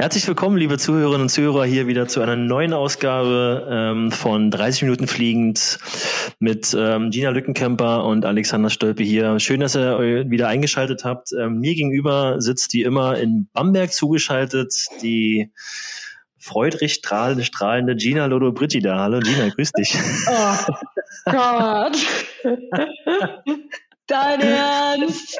Herzlich willkommen, liebe Zuhörerinnen und Zuhörer, hier wieder zu einer neuen Ausgabe ähm, von 30 Minuten Fliegend mit ähm, Gina Lückenkämper und Alexander Stolpe hier. Schön, dass ihr wieder eingeschaltet habt. Ähm, mir gegenüber sitzt die immer in Bamberg zugeschaltet, die freudrig strahlende, strahlende Gina Lodo Brigida. Hallo Gina, grüß dich. Oh Gott. Dein Ernst?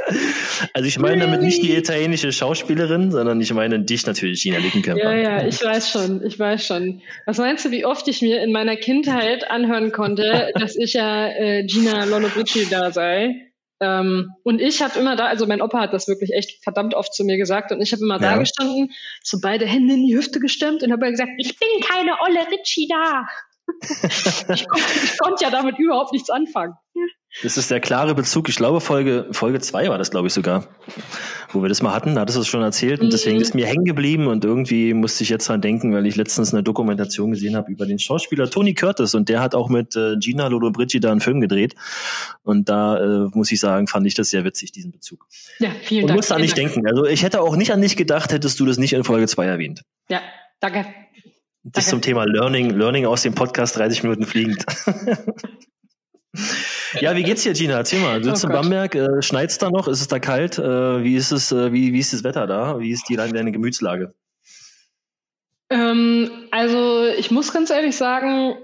Also ich meine damit nicht die italienische Schauspielerin, sondern ich meine dich natürlich, Gina Lickenkämper. Ja, ja, ich weiß schon, ich weiß schon. Was meinst du, wie oft ich mir in meiner Kindheit anhören konnte, dass ich ja äh, Gina Lollobrigida da sei? Ähm, und ich habe immer da, also mein Opa hat das wirklich echt verdammt oft zu mir gesagt und ich habe immer ja. da gestanden, so beide Hände in die Hüfte gestemmt und habe gesagt, ich bin keine Olle Ritchie da. ich, kon ich konnte ja damit überhaupt nichts anfangen. Das ist der klare Bezug. Ich glaube, Folge, Folge zwei war das, glaube ich, sogar, wo wir das mal hatten. Da hattest du es schon erzählt und deswegen mhm. ist mir hängen geblieben und irgendwie musste ich jetzt dran denken, weil ich letztens eine Dokumentation gesehen habe über den Schauspieler Tony Curtis und der hat auch mit äh, Gina Lollobrigida einen Film gedreht und da äh, muss ich sagen, fand ich das sehr witzig, diesen Bezug. Ja, vielen und Dank. Und musste an dich denken. Also ich hätte auch nicht an dich gedacht, hättest du das nicht in Folge zwei erwähnt. Ja, danke. Das zum Thema Learning, Learning aus dem Podcast 30 Minuten fliegend. Ja, wie geht's dir, Gina? Erzähl mal. Du sitzt oh in Bamberg, äh, schneit's da noch? Ist es da kalt? Äh, wie ist es, äh, wie, wie ist das Wetter da? Wie ist die deine Gemütslage? Ähm, also ich muss ganz ehrlich sagen,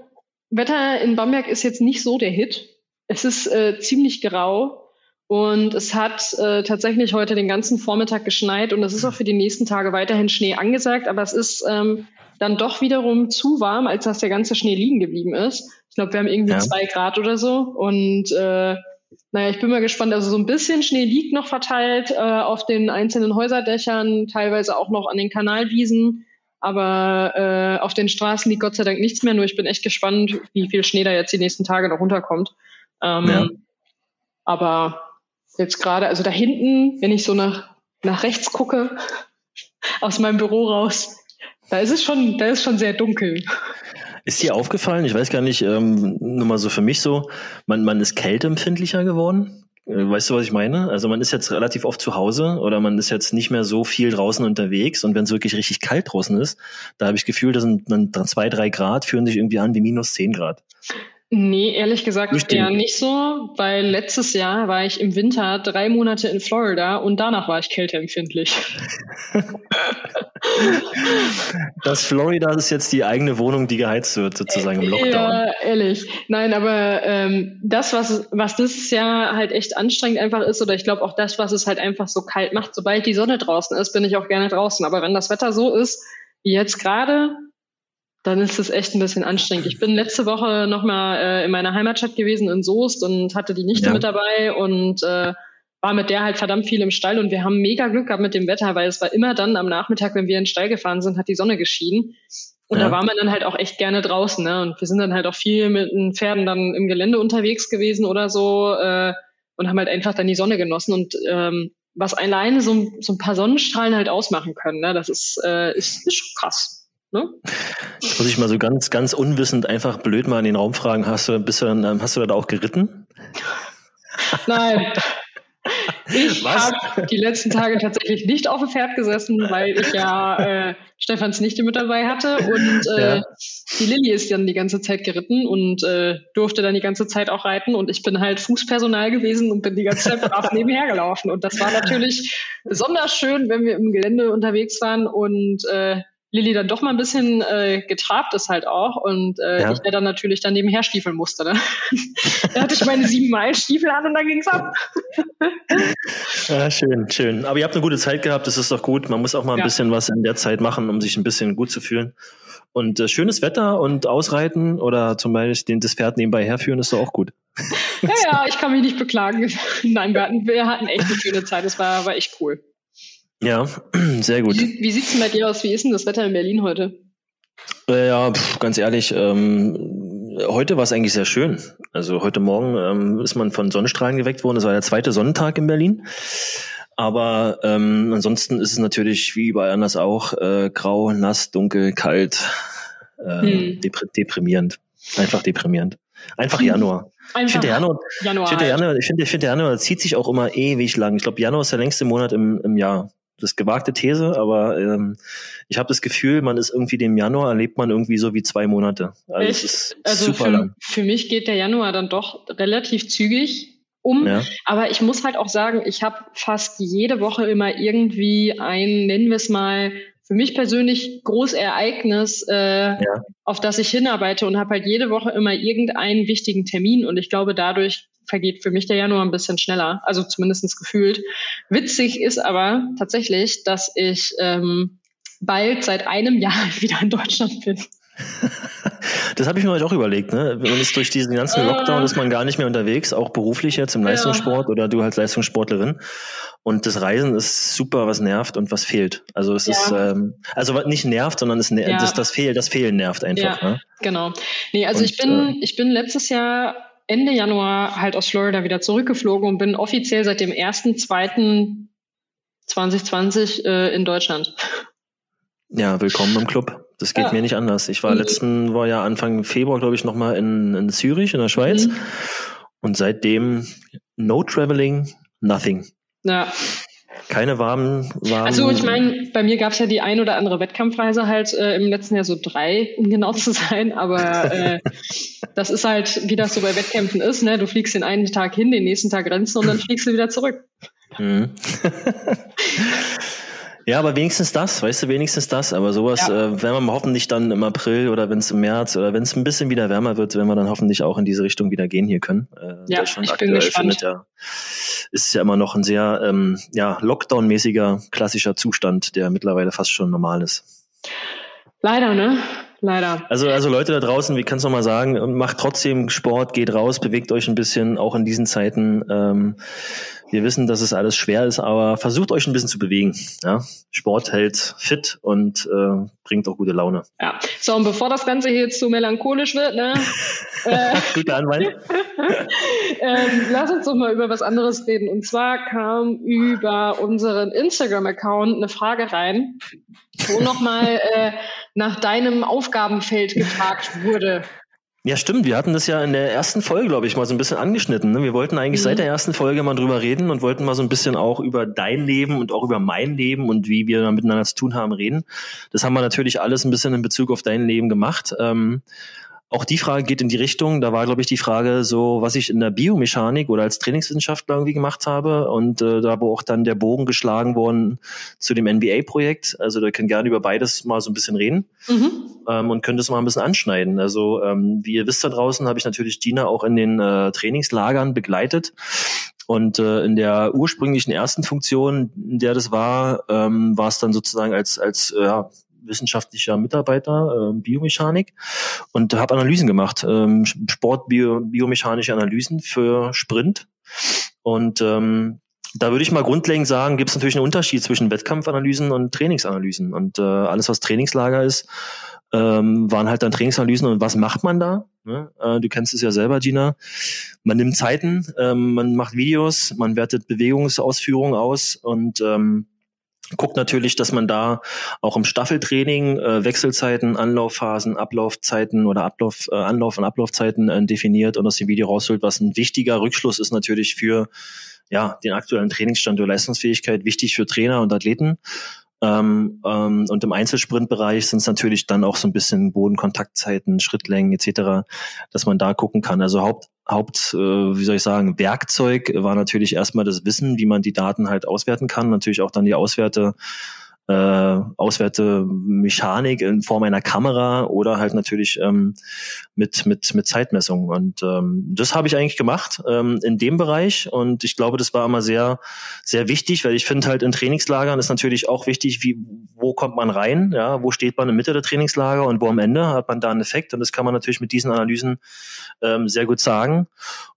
Wetter in Bamberg ist jetzt nicht so der Hit. Es ist äh, ziemlich grau und es hat äh, tatsächlich heute den ganzen Vormittag geschneit und es ist auch für die nächsten Tage weiterhin Schnee angesagt, aber es ist ähm, dann doch wiederum zu warm, als dass der ganze Schnee liegen geblieben ist. Ich glaube, wir haben irgendwie ja. zwei Grad oder so. Und äh, naja, ich bin mal gespannt. Also so ein bisschen Schnee liegt noch verteilt äh, auf den einzelnen Häuserdächern, teilweise auch noch an den Kanalwiesen. Aber äh, auf den Straßen liegt Gott sei Dank nichts mehr. Nur ich bin echt gespannt, wie viel Schnee da jetzt die nächsten Tage noch runterkommt. Ähm, ja. Aber jetzt gerade, also da hinten, wenn ich so nach, nach rechts gucke, aus meinem Büro raus, da ist es schon, da ist schon sehr dunkel. Ist dir aufgefallen, ich weiß gar nicht, ähm, nur mal so für mich so, man, man ist kälteempfindlicher geworden? Äh, weißt du, was ich meine? Also man ist jetzt relativ oft zu Hause oder man ist jetzt nicht mehr so viel draußen unterwegs und wenn es wirklich richtig kalt draußen ist, da habe ich Gefühl, dass dann zwei, drei Grad fühlen sich irgendwie an wie minus zehn Grad. Nee, ehrlich gesagt eher nicht so, weil letztes Jahr war ich im Winter drei Monate in Florida und danach war ich kälteempfindlich. das Florida ist jetzt die eigene Wohnung, die geheizt wird, sozusagen im Lockdown. Ja, ehrlich. Nein, aber ähm, das, was, was dieses Jahr halt echt anstrengend einfach ist, oder ich glaube auch das, was es halt einfach so kalt macht, sobald die Sonne draußen ist, bin ich auch gerne draußen. Aber wenn das Wetter so ist, wie jetzt gerade, dann ist es echt ein bisschen anstrengend. Ich bin letzte Woche nochmal äh, in meiner Heimatstadt gewesen, in Soest, und hatte die Nichte ja. mit dabei und äh, war mit der halt verdammt viel im Stall und wir haben mega Glück gehabt mit dem Wetter, weil es war immer dann am Nachmittag, wenn wir in den Stall gefahren sind, hat die Sonne geschienen. Und ja. da war man dann halt auch echt gerne draußen. Ne? Und wir sind dann halt auch viel mit den Pferden dann im Gelände unterwegs gewesen oder so äh, und haben halt einfach dann die Sonne genossen. Und ähm, was alleine so, so ein paar Sonnenstrahlen halt ausmachen können, ne? das ist, äh, ist, ist schon krass. Ne? Das muss ich mal so ganz, ganz unwissend einfach blöd mal in den Raum fragen. Hast du, bist du dann, ähm, hast du da auch geritten? Nein. Ich habe die letzten Tage tatsächlich nicht auf dem Pferd gesessen, weil ich ja äh, Stefans Nichte mit dabei hatte und äh, ja. die Lilly ist dann die ganze Zeit geritten und äh, durfte dann die ganze Zeit auch reiten und ich bin halt Fußpersonal gewesen und bin die ganze Zeit brav nebenher gelaufen und das war natürlich besonders schön, wenn wir im Gelände unterwegs waren und äh, Lilly dann doch mal ein bisschen äh, getrabt ist halt auch und äh, ja. ich der dann natürlich dann nebenher stiefeln musste. Ne? da hatte ich meine sieben Meilen Stiefel an und dann ging's ab. ja, schön, schön. Aber ihr habt eine gute Zeit gehabt, das ist doch gut. Man muss auch mal ein ja. bisschen was in der Zeit machen, um sich ein bisschen gut zu fühlen. Und äh, schönes Wetter und ausreiten oder zum Beispiel das Pferd nebenbei herführen ist doch auch gut. ja, ja, ich kann mich nicht beklagen. Nein, wir hatten, wir hatten echt eine schöne Zeit. Das war, war echt cool. Ja, sehr gut. Wie, wie sieht es bei dir aus? Wie ist denn das Wetter in Berlin heute? Äh, ja, pf, ganz ehrlich, ähm, heute war es eigentlich sehr schön. Also heute Morgen ähm, ist man von Sonnenstrahlen geweckt worden. Es war der zweite Sonnentag in Berlin. Aber ähm, ansonsten ist es natürlich wie überall anders auch äh, grau, nass, dunkel, kalt, äh, hm. deprimierend. Einfach deprimierend. Einfach Januar. Einfach ich finde Januar, Januar, ich finde Januar, ich finde, ich finde Januar zieht sich auch immer ewig lang. Ich glaube, Januar ist der längste Monat im, im Jahr. Das ist gewagte These, aber ähm, ich habe das Gefühl, man ist irgendwie dem Januar erlebt man irgendwie so wie zwei Monate. Also, es ist also super für, lang. Für mich geht der Januar dann doch relativ zügig um. Ja. Aber ich muss halt auch sagen, ich habe fast jede Woche immer irgendwie ein, nennen wir es mal, für mich persönlich Großereignis, äh, ja. auf das ich hinarbeite und habe halt jede Woche immer irgendeinen wichtigen Termin und ich glaube, dadurch vergeht für mich der Januar ein bisschen schneller, also zumindestens gefühlt. Witzig ist aber tatsächlich, dass ich ähm, bald seit einem Jahr wieder in Deutschland bin. Das habe ich mir heute auch überlegt. Ne? Man ist durch diesen ganzen ah. Lockdown ist man gar nicht mehr unterwegs, auch beruflich jetzt im Leistungssport ja. oder du als Leistungssportlerin. Und das Reisen ist super, was nervt und was fehlt. Also es ja. ist ähm, also nicht nervt, sondern es ner ja. das, das Fehlen, das Fehlen nervt einfach. Ja, ne? genau. Nee, also und, ich bin äh, ich bin letztes Jahr Ende Januar halt aus Florida wieder zurückgeflogen und bin offiziell seit dem 1.2.2020 äh, in Deutschland. Ja, willkommen im Club. Das geht ja. mir nicht anders. Ich war mhm. letzten war ja Anfang Februar, glaube ich, nochmal in, in Zürich, in der Schweiz. Mhm. Und seitdem no traveling, nothing. Ja. Keine warmen, warmen. Also ich meine, bei mir gab es ja die ein oder andere Wettkampfreise halt äh, im letzten Jahr so drei, um genau zu sein. Aber äh, das ist halt, wie das so bei Wettkämpfen ist. Ne? Du fliegst den einen Tag hin, den nächsten Tag rennst und dann fliegst du wieder zurück. Mhm. Ja, aber wenigstens das, weißt du, wenigstens das. Aber sowas ja. äh, werden wir hoffentlich dann im April oder wenn es im März oder wenn es ein bisschen wieder wärmer wird, werden wir dann hoffentlich auch in diese Richtung wieder gehen hier können. Äh, ja, Deutschland ich bin gespannt. Ja, ist ja immer noch ein sehr ähm, ja, Lockdown-mäßiger klassischer Zustand, der mittlerweile fast schon normal ist. Leider, ne? Leider. Also, also Leute da draußen, wie kannst du noch mal sagen, macht trotzdem Sport, geht raus, bewegt euch ein bisschen, auch in diesen Zeiten. Ähm, wir wissen, dass es alles schwer ist, aber versucht euch ein bisschen zu bewegen. Ja? Sport hält fit und äh, bringt auch gute Laune. Ja, so und bevor das Ganze hier jetzt zu melancholisch wird, ne? äh, Gute Anweisung. ähm, lass uns doch mal über was anderes reden. Und zwar kam über unseren Instagram-Account eine Frage rein, wo nochmal äh, nach deinem Aufgabenfeld gefragt wurde. Ja, stimmt. Wir hatten das ja in der ersten Folge, glaube ich, mal so ein bisschen angeschnitten. Ne? Wir wollten eigentlich mhm. seit der ersten Folge mal drüber reden und wollten mal so ein bisschen auch über dein Leben und auch über mein Leben und wie wir da miteinander zu tun haben reden. Das haben wir natürlich alles ein bisschen in Bezug auf dein Leben gemacht. Ähm, auch die Frage geht in die Richtung, da war, glaube ich, die Frage so, was ich in der Biomechanik oder als Trainingswissenschaftler irgendwie gemacht habe und äh, da wo auch dann der Bogen geschlagen worden zu dem NBA-Projekt. Also da können gerne über beides mal so ein bisschen reden mhm. ähm, und können das mal ein bisschen anschneiden. Also ähm, wie ihr wisst da draußen, habe ich natürlich Gina auch in den äh, Trainingslagern begleitet. Und äh, in der ursprünglichen ersten Funktion, in der das war, ähm, war es dann sozusagen als als ja, wissenschaftlicher Mitarbeiter, äh, Biomechanik und habe Analysen gemacht, ähm, Sport-biomechanische Analysen für Sprint. Und ähm, da würde ich mal grundlegend sagen, gibt es natürlich einen Unterschied zwischen Wettkampfanalysen und Trainingsanalysen. Und äh, alles, was Trainingslager ist, ähm, waren halt dann Trainingsanalysen. Und was macht man da? Ne? Äh, du kennst es ja selber, Gina. Man nimmt Zeiten, ähm, man macht Videos, man wertet Bewegungsausführungen aus und ähm, guckt natürlich, dass man da auch im Staffeltraining äh, Wechselzeiten, Anlaufphasen, Ablaufzeiten oder Ablauf, äh, Anlauf- und Ablaufzeiten äh, definiert und aus dem Video rausholt, was ein wichtiger Rückschluss ist natürlich für ja, den aktuellen Trainingsstand oder Leistungsfähigkeit, wichtig für Trainer und Athleten. Ähm, ähm, und im Einzelsprintbereich sind es natürlich dann auch so ein bisschen Bodenkontaktzeiten, Schrittlängen etc., dass man da gucken kann. Also Haupt, Haupt, äh, wie soll ich sagen, Werkzeug war natürlich erstmal das Wissen, wie man die Daten halt auswerten kann. Natürlich auch dann die Auswerte äh, auswerte Mechanik in Form einer Kamera oder halt natürlich ähm, mit mit mit Zeitmessung. Und ähm, das habe ich eigentlich gemacht ähm, in dem Bereich. Und ich glaube das war immer sehr sehr wichtig weil ich finde halt in Trainingslagern ist natürlich auch wichtig wie wo kommt man rein ja wo steht man in Mitte der Trainingslager und wo am Ende hat man da einen Effekt. Und das kann man natürlich mit diesen Analysen ähm, sehr gut sagen.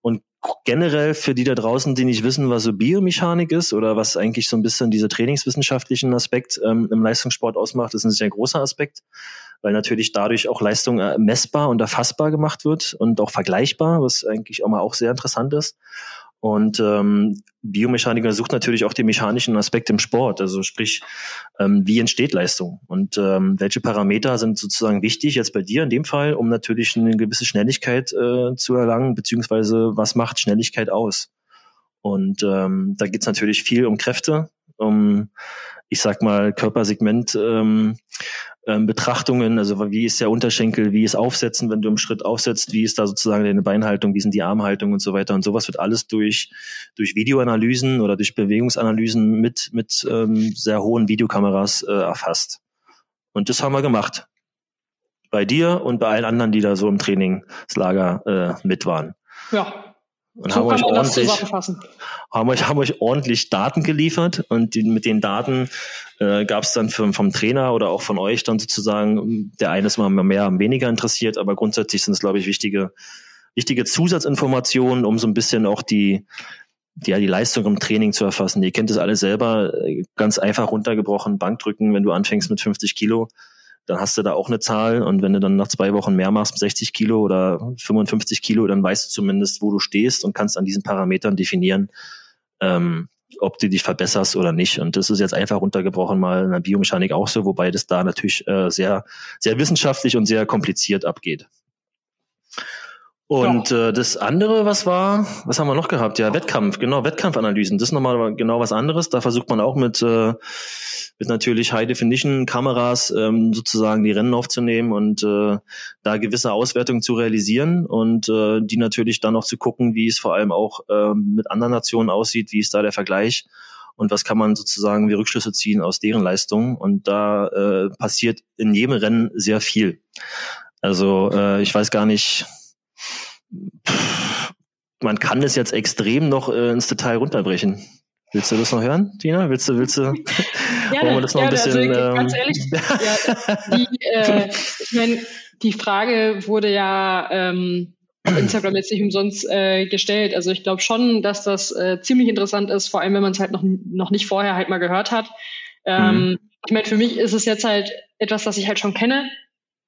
Und generell für die da draußen, die nicht wissen, was so Biomechanik ist oder was eigentlich so ein bisschen dieser trainingswissenschaftlichen Aspekt ähm, im Leistungssport ausmacht, ist ein sehr großer Aspekt, weil natürlich dadurch auch Leistung äh, messbar und erfassbar gemacht wird und auch vergleichbar, was eigentlich auch mal auch sehr interessant ist. Und ähm, Biomechaniker sucht natürlich auch den mechanischen Aspekt im Sport, also sprich, ähm, wie entsteht Leistung und ähm, welche Parameter sind sozusagen wichtig jetzt bei dir in dem Fall, um natürlich eine gewisse Schnelligkeit äh, zu erlangen, beziehungsweise was macht Schnelligkeit aus? Und ähm, da geht's natürlich viel um Kräfte, um ich sag mal, Körpersegment ähm, ähm, Betrachtungen, also wie ist der Unterschenkel, wie ist Aufsetzen, wenn du im Schritt aufsetzt, wie ist da sozusagen deine Beinhaltung, wie sind die Armhaltung und so weiter und sowas wird alles durch durch Videoanalysen oder durch Bewegungsanalysen mit mit ähm, sehr hohen Videokameras äh, erfasst. Und das haben wir gemacht. Bei dir und bei allen anderen, die da so im Trainingslager äh, mit waren. Ja, und so haben euch ordentlich, haben euch, haben euch ordentlich Daten geliefert und die, mit den Daten äh, gab es dann für, vom Trainer oder auch von euch dann sozusagen, der eine ist mal mehr, weniger interessiert, aber grundsätzlich sind es, glaube ich, wichtige, wichtige Zusatzinformationen, um so ein bisschen auch die, die, ja, die Leistung im Training zu erfassen. Ihr kennt es alle selber, äh, ganz einfach runtergebrochen, Bankdrücken, wenn du anfängst mit 50 Kilo, dann hast du da auch eine Zahl und wenn du dann nach zwei Wochen mehr machst, 60 Kilo oder 55 Kilo, dann weißt du zumindest, wo du stehst und kannst an diesen Parametern definieren, ähm, ob du dich verbesserst oder nicht. Und das ist jetzt einfach runtergebrochen mal in der Biomechanik auch so, wobei das da natürlich äh, sehr, sehr wissenschaftlich und sehr kompliziert abgeht. Und ja. äh, das andere, was war, was haben wir noch gehabt? Ja, Wettkampf, genau, Wettkampfanalysen. Das ist nochmal genau was anderes. Da versucht man auch mit, äh, mit natürlich High-Definition-Kameras ähm, sozusagen die Rennen aufzunehmen und äh, da gewisse Auswertungen zu realisieren und äh, die natürlich dann auch zu gucken, wie es vor allem auch äh, mit anderen Nationen aussieht, wie ist da der Vergleich und was kann man sozusagen wie Rückschlüsse ziehen aus deren Leistungen. Und da äh, passiert in jedem Rennen sehr viel. Also äh, ich weiß gar nicht, man kann es jetzt extrem noch äh, ins Detail runterbrechen. Willst du das noch hören, Tina? Willst du, willst du, wollen wir das noch gerne, ein bisschen, also, ganz ähm, ehrlich, ja, die, äh, ich meine, die Frage wurde ja ähm, Instagram jetzt nicht umsonst äh, gestellt. Also ich glaube schon, dass das äh, ziemlich interessant ist, vor allem wenn man es halt noch, noch nicht vorher halt mal gehört hat. Ähm, mhm. Ich meine, für mich ist es jetzt halt etwas, das ich halt schon kenne.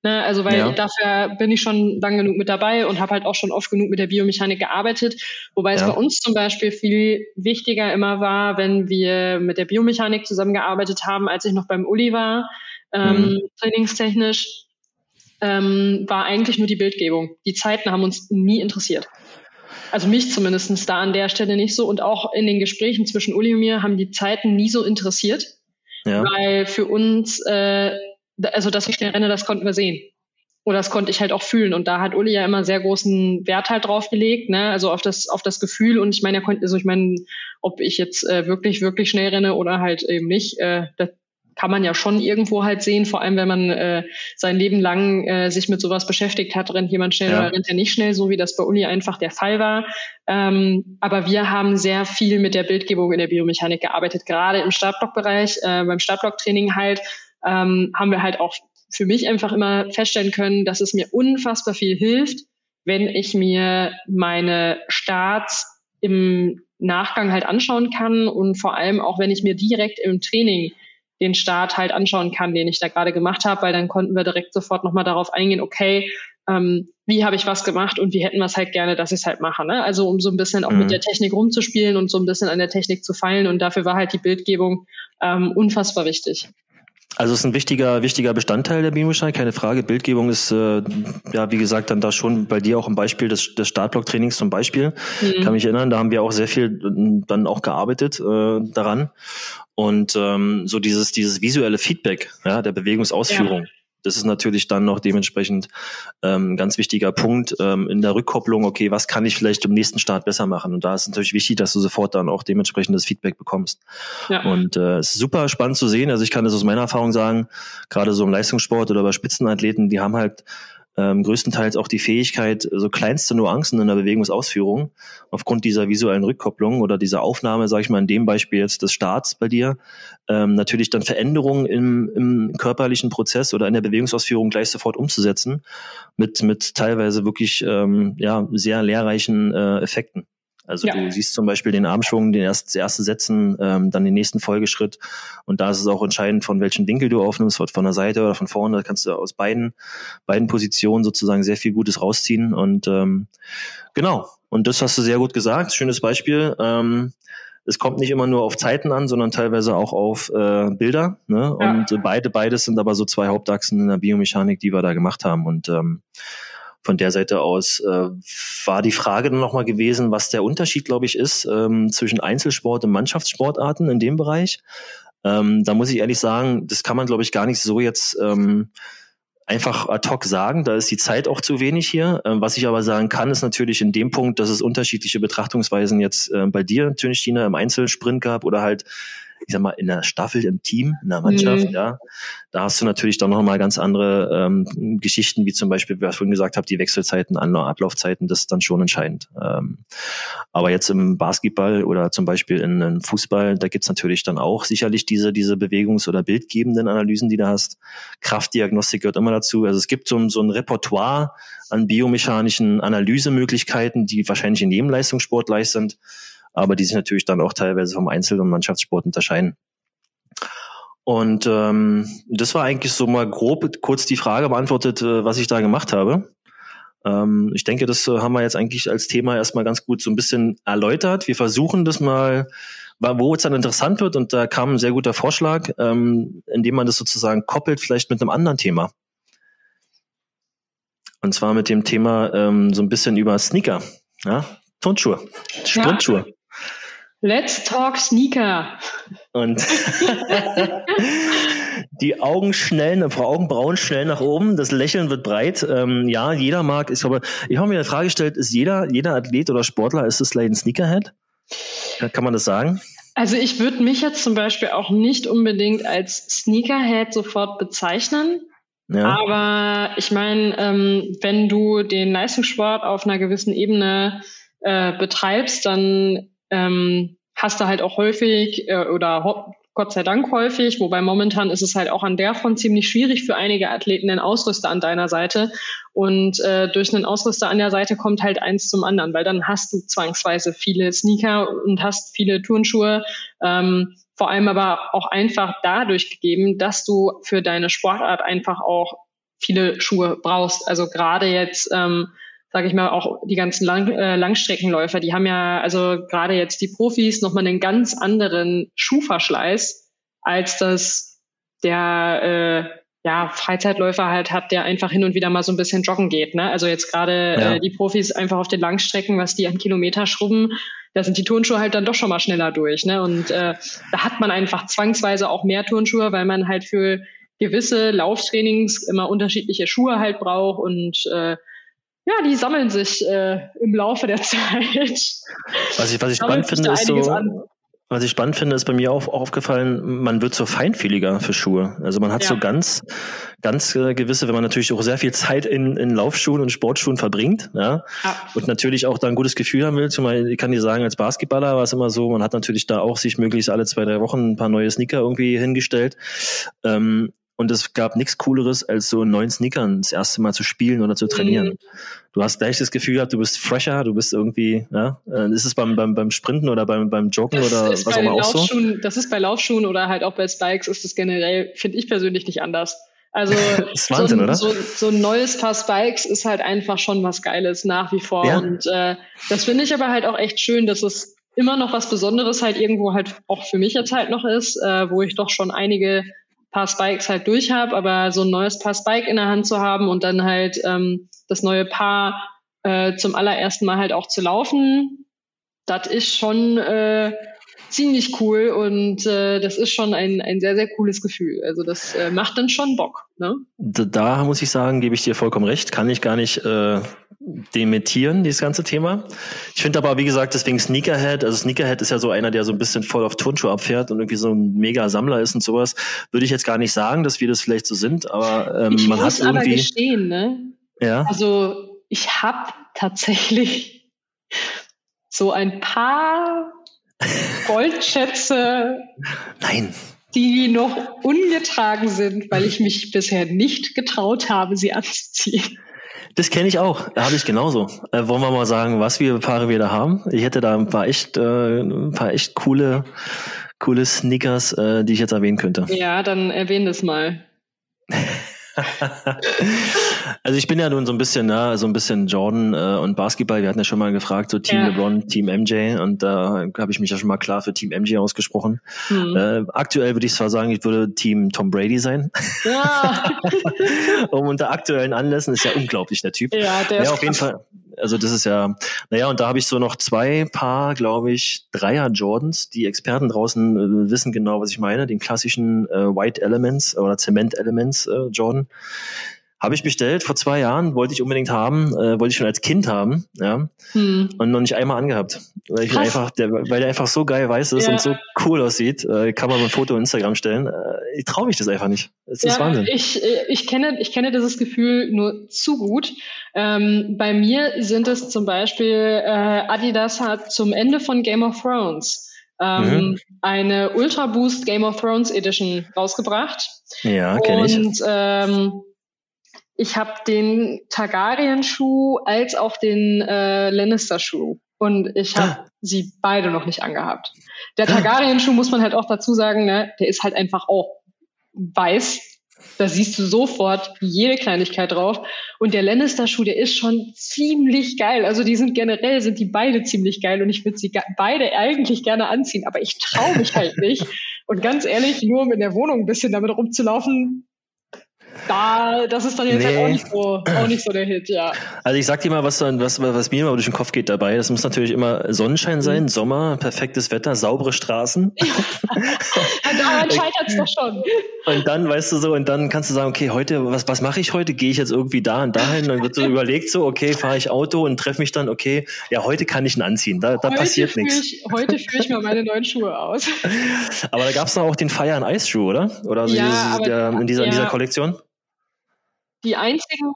Ne, also weil ja. dafür bin ich schon lang genug mit dabei und habe halt auch schon oft genug mit der Biomechanik gearbeitet. Wobei ja. es bei uns zum Beispiel viel wichtiger immer war, wenn wir mit der Biomechanik zusammengearbeitet haben, als ich noch beim Uli war, ähm, mhm. trainingstechnisch, ähm, war eigentlich nur die Bildgebung. Die Zeiten haben uns nie interessiert. Also mich zumindestens da an der Stelle nicht so. Und auch in den Gesprächen zwischen Uli und mir haben die Zeiten nie so interessiert. Ja. Weil für uns äh, also dass ich schnell renne, das konnten wir sehen. Oder das konnte ich halt auch fühlen. Und da hat Uli ja immer sehr großen Wert halt drauf gelegt, ne? Also auf das, auf das Gefühl. Und ich meine, er konnte, also ich meine, ob ich jetzt äh, wirklich, wirklich schnell renne oder halt eben nicht, äh, das kann man ja schon irgendwo halt sehen, vor allem wenn man äh, sein Leben lang äh, sich mit sowas beschäftigt hat, rennt jemand schnell ja. oder rennt er nicht schnell, so wie das bei Uli einfach der Fall war. Ähm, aber wir haben sehr viel mit der Bildgebung in der Biomechanik gearbeitet, gerade im Startblockbereich, äh, beim Startblocktraining halt ähm, haben wir halt auch für mich einfach immer feststellen können, dass es mir unfassbar viel hilft, wenn ich mir meine Starts im Nachgang halt anschauen kann und vor allem auch, wenn ich mir direkt im Training den Start halt anschauen kann, den ich da gerade gemacht habe, weil dann konnten wir direkt sofort nochmal darauf eingehen, okay, ähm, wie habe ich was gemacht und wie hätten wir es halt gerne, dass ich es halt mache. Ne? Also um so ein bisschen auch mhm. mit der Technik rumzuspielen und so ein bisschen an der Technik zu feilen und dafür war halt die Bildgebung ähm, unfassbar wichtig. Also es ist ein wichtiger, wichtiger Bestandteil der Biomechanik, keine Frage. Bildgebung ist, äh, ja, wie gesagt, dann da schon bei dir auch ein Beispiel des, des Startblocktrainings zum Beispiel. Mhm. Kann mich erinnern, da haben wir auch sehr viel äh, dann auch gearbeitet äh, daran. Und ähm, so dieses, dieses visuelle Feedback ja, der Bewegungsausführung. Ja das ist natürlich dann noch dementsprechend ähm, ganz wichtiger Punkt ähm, in der Rückkopplung. Okay, was kann ich vielleicht im nächsten Start besser machen? Und da ist natürlich wichtig, dass du sofort dann auch dementsprechend das Feedback bekommst. Ja. Und äh, es ist super spannend zu sehen. Also ich kann das aus meiner Erfahrung sagen, gerade so im Leistungssport oder bei Spitzenathleten, die haben halt ähm, größtenteils auch die Fähigkeit, so kleinste Nuancen in der Bewegungsausführung aufgrund dieser visuellen Rückkopplung oder dieser Aufnahme, sage ich mal in dem Beispiel jetzt des Starts bei dir, ähm, natürlich dann Veränderungen im, im körperlichen Prozess oder in der Bewegungsausführung gleich sofort umzusetzen mit, mit teilweise wirklich ähm, ja, sehr lehrreichen äh, Effekten. Also ja. du siehst zum Beispiel den Armschwung, den ersten, erste Sätzen, ähm, dann den nächsten Folgeschritt. Und da ist es auch entscheidend, von welchem Winkel du aufnimmst, von der Seite oder von vorne. Da kannst du aus beiden, beiden Positionen sozusagen sehr viel Gutes rausziehen. Und ähm, genau, und das hast du sehr gut gesagt. Schönes Beispiel. Ähm, es kommt nicht immer nur auf Zeiten an, sondern teilweise auch auf äh, Bilder. Ne? Ja. Und beide, beides sind aber so zwei Hauptachsen in der Biomechanik, die wir da gemacht haben. Und ähm, von der Seite aus äh, war die Frage dann nochmal gewesen, was der Unterschied, glaube ich, ist ähm, zwischen Einzelsport und Mannschaftssportarten in dem Bereich. Ähm, da muss ich ehrlich sagen, das kann man, glaube ich, gar nicht so jetzt ähm, einfach ad hoc sagen. Da ist die Zeit auch zu wenig hier. Ähm, was ich aber sagen kann, ist natürlich in dem Punkt, dass es unterschiedliche Betrachtungsweisen jetzt äh, bei dir, Tönchtina, im Einzelsprint gab oder halt ich sag mal, in der Staffel, im Team, in der Mannschaft, mhm. ja, da hast du natürlich dann noch mal ganz andere ähm, Geschichten, wie zum Beispiel, wie ich vorhin gesagt habe, die Wechselzeiten, Ablaufzeiten, das ist dann schon entscheidend. Ähm, aber jetzt im Basketball oder zum Beispiel in, in Fußball, da gibt's natürlich dann auch sicherlich diese, diese Bewegungs- oder bildgebenden Analysen, die du hast. Kraftdiagnostik gehört immer dazu. Also es gibt so, so ein Repertoire an biomechanischen Analysemöglichkeiten, die wahrscheinlich in jedem Leistungssport leicht sind aber die sich natürlich dann auch teilweise vom Einzel- und Mannschaftssport unterscheiden. Und ähm, das war eigentlich so mal grob kurz die Frage beantwortet, äh, was ich da gemacht habe. Ähm, ich denke, das äh, haben wir jetzt eigentlich als Thema erstmal ganz gut so ein bisschen erläutert. Wir versuchen das mal, wo es dann interessant wird. Und da kam ein sehr guter Vorschlag, ähm, indem man das sozusagen koppelt, vielleicht mit einem anderen Thema. Und zwar mit dem Thema ähm, so ein bisschen über Sneaker, ja, Turnschuhe, Sprintschuhe. Ja. Let's talk Sneaker. Und die Augen schnell, Augenbrauen schnell nach oben, das Lächeln wird breit. Ähm, ja, jeder mag, ich glaube, ich habe mir eine Frage gestellt, ist jeder, jeder Athlet oder Sportler, ist es ein Sneakerhead? Kann man das sagen? Also ich würde mich jetzt zum Beispiel auch nicht unbedingt als Sneakerhead sofort bezeichnen. Ja. Aber ich meine, ähm, wenn du den Leistungssport auf einer gewissen Ebene äh, betreibst, dann ähm, hast du halt auch häufig äh, oder Gott sei Dank häufig, wobei momentan ist es halt auch an der Front ziemlich schwierig für einige Athleten, einen Ausrüster an deiner Seite. Und äh, durch einen Ausrüster an der Seite kommt halt eins zum anderen, weil dann hast du zwangsweise viele Sneaker und hast viele Turnschuhe. Ähm, vor allem aber auch einfach dadurch gegeben, dass du für deine Sportart einfach auch viele Schuhe brauchst. Also gerade jetzt ähm, sage ich mal, auch die ganzen Lang äh, Langstreckenläufer, die haben ja, also gerade jetzt die Profis, nochmal einen ganz anderen Schuhverschleiß, als das der äh, ja, Freizeitläufer halt hat, der einfach hin und wieder mal so ein bisschen joggen geht. Ne? Also jetzt gerade ja. äh, die Profis einfach auf den Langstrecken, was die an Kilometer schrubben, da sind die Turnschuhe halt dann doch schon mal schneller durch. Ne? Und äh, da hat man einfach zwangsweise auch mehr Turnschuhe, weil man halt für gewisse Lauftrainings immer unterschiedliche Schuhe halt braucht und äh, ja, die sammeln sich äh, im Laufe der Zeit. Was ich, was ich spannend finde, ist so, an. was ich spannend finde, ist bei mir auch aufgefallen, man wird so feinfühliger für Schuhe. Also man hat ja. so ganz, ganz äh, gewisse, wenn man natürlich auch sehr viel Zeit in, in Laufschuhen und Sportschuhen verbringt, ja, ja. und natürlich auch da ein gutes Gefühl haben will. Zumal, ich kann dir sagen, als Basketballer war es immer so, man hat natürlich da auch sich möglichst alle zwei, drei Wochen ein paar neue Sneaker irgendwie hingestellt. Ähm, und es gab nichts Cooleres, als so in neuen Sneakern das erste Mal zu spielen oder zu trainieren. Mhm. Du hast gleich das Gefühl gehabt, du bist fresher, du bist irgendwie, ja, äh, ist es beim, beim, beim Sprinten oder beim, beim Joggen das oder was auch immer auch so? Das ist bei Laufschuhen oder halt auch bei Spikes ist es generell, finde ich persönlich nicht anders. Also Wahnsinn, so, oder? So, so ein neues Paar Spikes ist halt einfach schon was Geiles nach wie vor. Ja. Und äh, das finde ich aber halt auch echt schön, dass es immer noch was Besonderes halt irgendwo halt auch für mich jetzt halt noch ist, äh, wo ich doch schon einige paar Spikes halt durch habe, aber so ein neues Paar Spike in der Hand zu haben und dann halt ähm, das neue Paar äh, zum allerersten Mal halt auch zu laufen, das ist schon äh, ziemlich cool und äh, das ist schon ein, ein sehr, sehr cooles Gefühl. Also das äh, macht dann schon Bock. Ne? Da, da muss ich sagen, gebe ich dir vollkommen recht, kann ich gar nicht äh, dementieren, dieses ganze Thema. Ich finde aber, wie gesagt, deswegen Sneakerhead, also Sneakerhead ist ja so einer, der so ein bisschen voll auf Turnschuhe abfährt und irgendwie so ein mega Sammler ist und sowas. Würde ich jetzt gar nicht sagen, dass wir das vielleicht so sind, aber ähm, ich man muss hat irgendwie... aber gestehen, ne? Ja. Also ich habe tatsächlich so ein paar Goldschätze. Nein die noch ungetragen sind, weil ich mich bisher nicht getraut habe, sie anzuziehen. Das kenne ich auch. Habe ich genauso. Äh, wollen wir mal sagen, was wir Paare wir da haben? Ich hätte da ein paar echt, äh, ein paar echt coole, coole Sneakers, äh, die ich jetzt erwähnen könnte. Ja, dann erwähne das mal. also ich bin ja nun so ein bisschen, ne, so ein bisschen Jordan äh, und Basketball. Wir hatten ja schon mal gefragt, so Team ja. LeBron, Team MJ, und da äh, habe ich mich ja schon mal klar für Team MJ ausgesprochen. Mhm. Äh, aktuell würde ich zwar sagen, ich würde Team Tom Brady sein. Ja. um unter aktuellen Anlässen ist ja unglaublich der Typ. Ja, der ja, auf jeden Fall. Also das ist ja, naja, und da habe ich so noch zwei Paar, glaube ich, Dreier Jordans. Die Experten draußen äh, wissen genau, was ich meine. Den klassischen äh, White Elements oder Cement Elements äh, Jordan habe ich bestellt vor zwei Jahren, wollte ich unbedingt haben, äh, wollte ich schon als Kind haben, ja. Hm. Und noch nicht einmal angehabt. Weil ich einfach, der, weil der einfach so geil weiß ist ja. und so cool aussieht, äh, kann man ein Foto in Instagram stellen. Äh, ich traue mich das einfach nicht. Das ja, ist Wahnsinn. Ich, äh, ich, kenne, ich kenne dieses Gefühl nur zu gut. Ähm, bei mir sind es zum Beispiel, äh, Adidas hat zum Ende von Game of Thrones ähm, mhm. eine Ultra Boost Game of Thrones Edition rausgebracht. Ja, kenne ich. Und ähm, ich habe den Targaryen-Schuh als auch den äh, Lannister-Schuh. Und ich habe ah. sie beide noch nicht angehabt. Der ah. Targaryen-Schuh muss man halt auch dazu sagen, ne, der ist halt einfach auch weiß. Da siehst du sofort jede Kleinigkeit drauf. Und der Lannister-Schuh, der ist schon ziemlich geil. Also die sind generell, sind die beide ziemlich geil. Und ich würde sie beide eigentlich gerne anziehen. Aber ich traue mich halt nicht. Und ganz ehrlich, nur um in der Wohnung ein bisschen damit rumzulaufen, da, das ist dann jetzt nee. halt auch nicht, so, auch nicht so der Hit, ja. Also ich sag dir mal, was, was, was mir immer durch den Kopf geht dabei. Das muss natürlich immer Sonnenschein sein, mhm. Sommer, perfektes Wetter, saubere Straßen. Ja. Daran scheitert es doch schon. Und dann, weißt du so, und dann kannst du sagen, okay, heute, was, was mache ich heute? Gehe ich jetzt irgendwie da und dahin? Dann wird so überlegt, so, okay, fahre ich Auto und treffe mich dann, okay, ja, heute kann ich ihn anziehen. Da, da passiert nichts. heute führe ich mal meine neuen Schuhe aus. Aber da gab es auch den Fire and Ice Schuh, oder? Oder ja, dieses, der, in, dieser, ja. in dieser Kollektion? Die einzigen,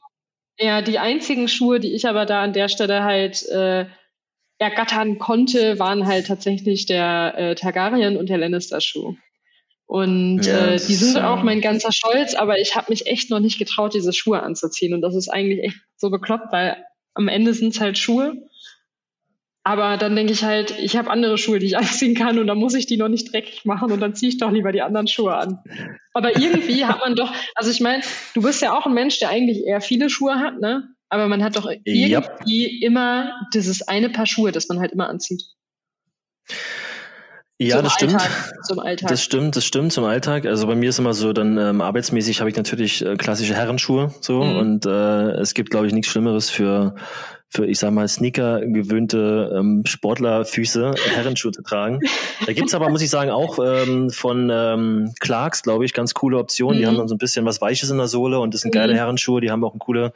ja, die einzigen Schuhe, die ich aber da an der Stelle halt äh, ergattern konnte, waren halt tatsächlich der äh, Targaryen und der Lannister-Schuh. Und ja, äh, die sind auch mein ganzer Stolz, aber ich habe mich echt noch nicht getraut, diese Schuhe anzuziehen. Und das ist eigentlich echt so bekloppt, weil am Ende sind es halt Schuhe. Aber dann denke ich halt, ich habe andere Schuhe, die ich anziehen kann und dann muss ich die noch nicht dreckig machen und dann ziehe ich doch lieber die anderen Schuhe an. Aber irgendwie hat man doch, also ich meine, du bist ja auch ein Mensch, der eigentlich eher viele Schuhe hat, ne? Aber man hat doch irgendwie yep. immer dieses eine Paar Schuhe, das man halt immer anzieht. Ja, zum das Alltag, stimmt. Zum Alltag. Das stimmt, das stimmt zum Alltag. Also bei mir ist immer so, dann ähm, arbeitsmäßig habe ich natürlich äh, klassische Herrenschuhe so mhm. und äh, es gibt, glaube ich, nichts Schlimmeres für für, ich sag mal, Sneaker gewöhnte ähm, Sportlerfüße Herrenschuhe zu tragen. Da gibt's aber, muss ich sagen, auch ähm, von ähm, Clarks, glaube ich, ganz coole Optionen. Mhm. Die haben dann so ein bisschen was Weiches in der Sohle und das sind geile mhm. Herrenschuhe. Die haben auch eine coole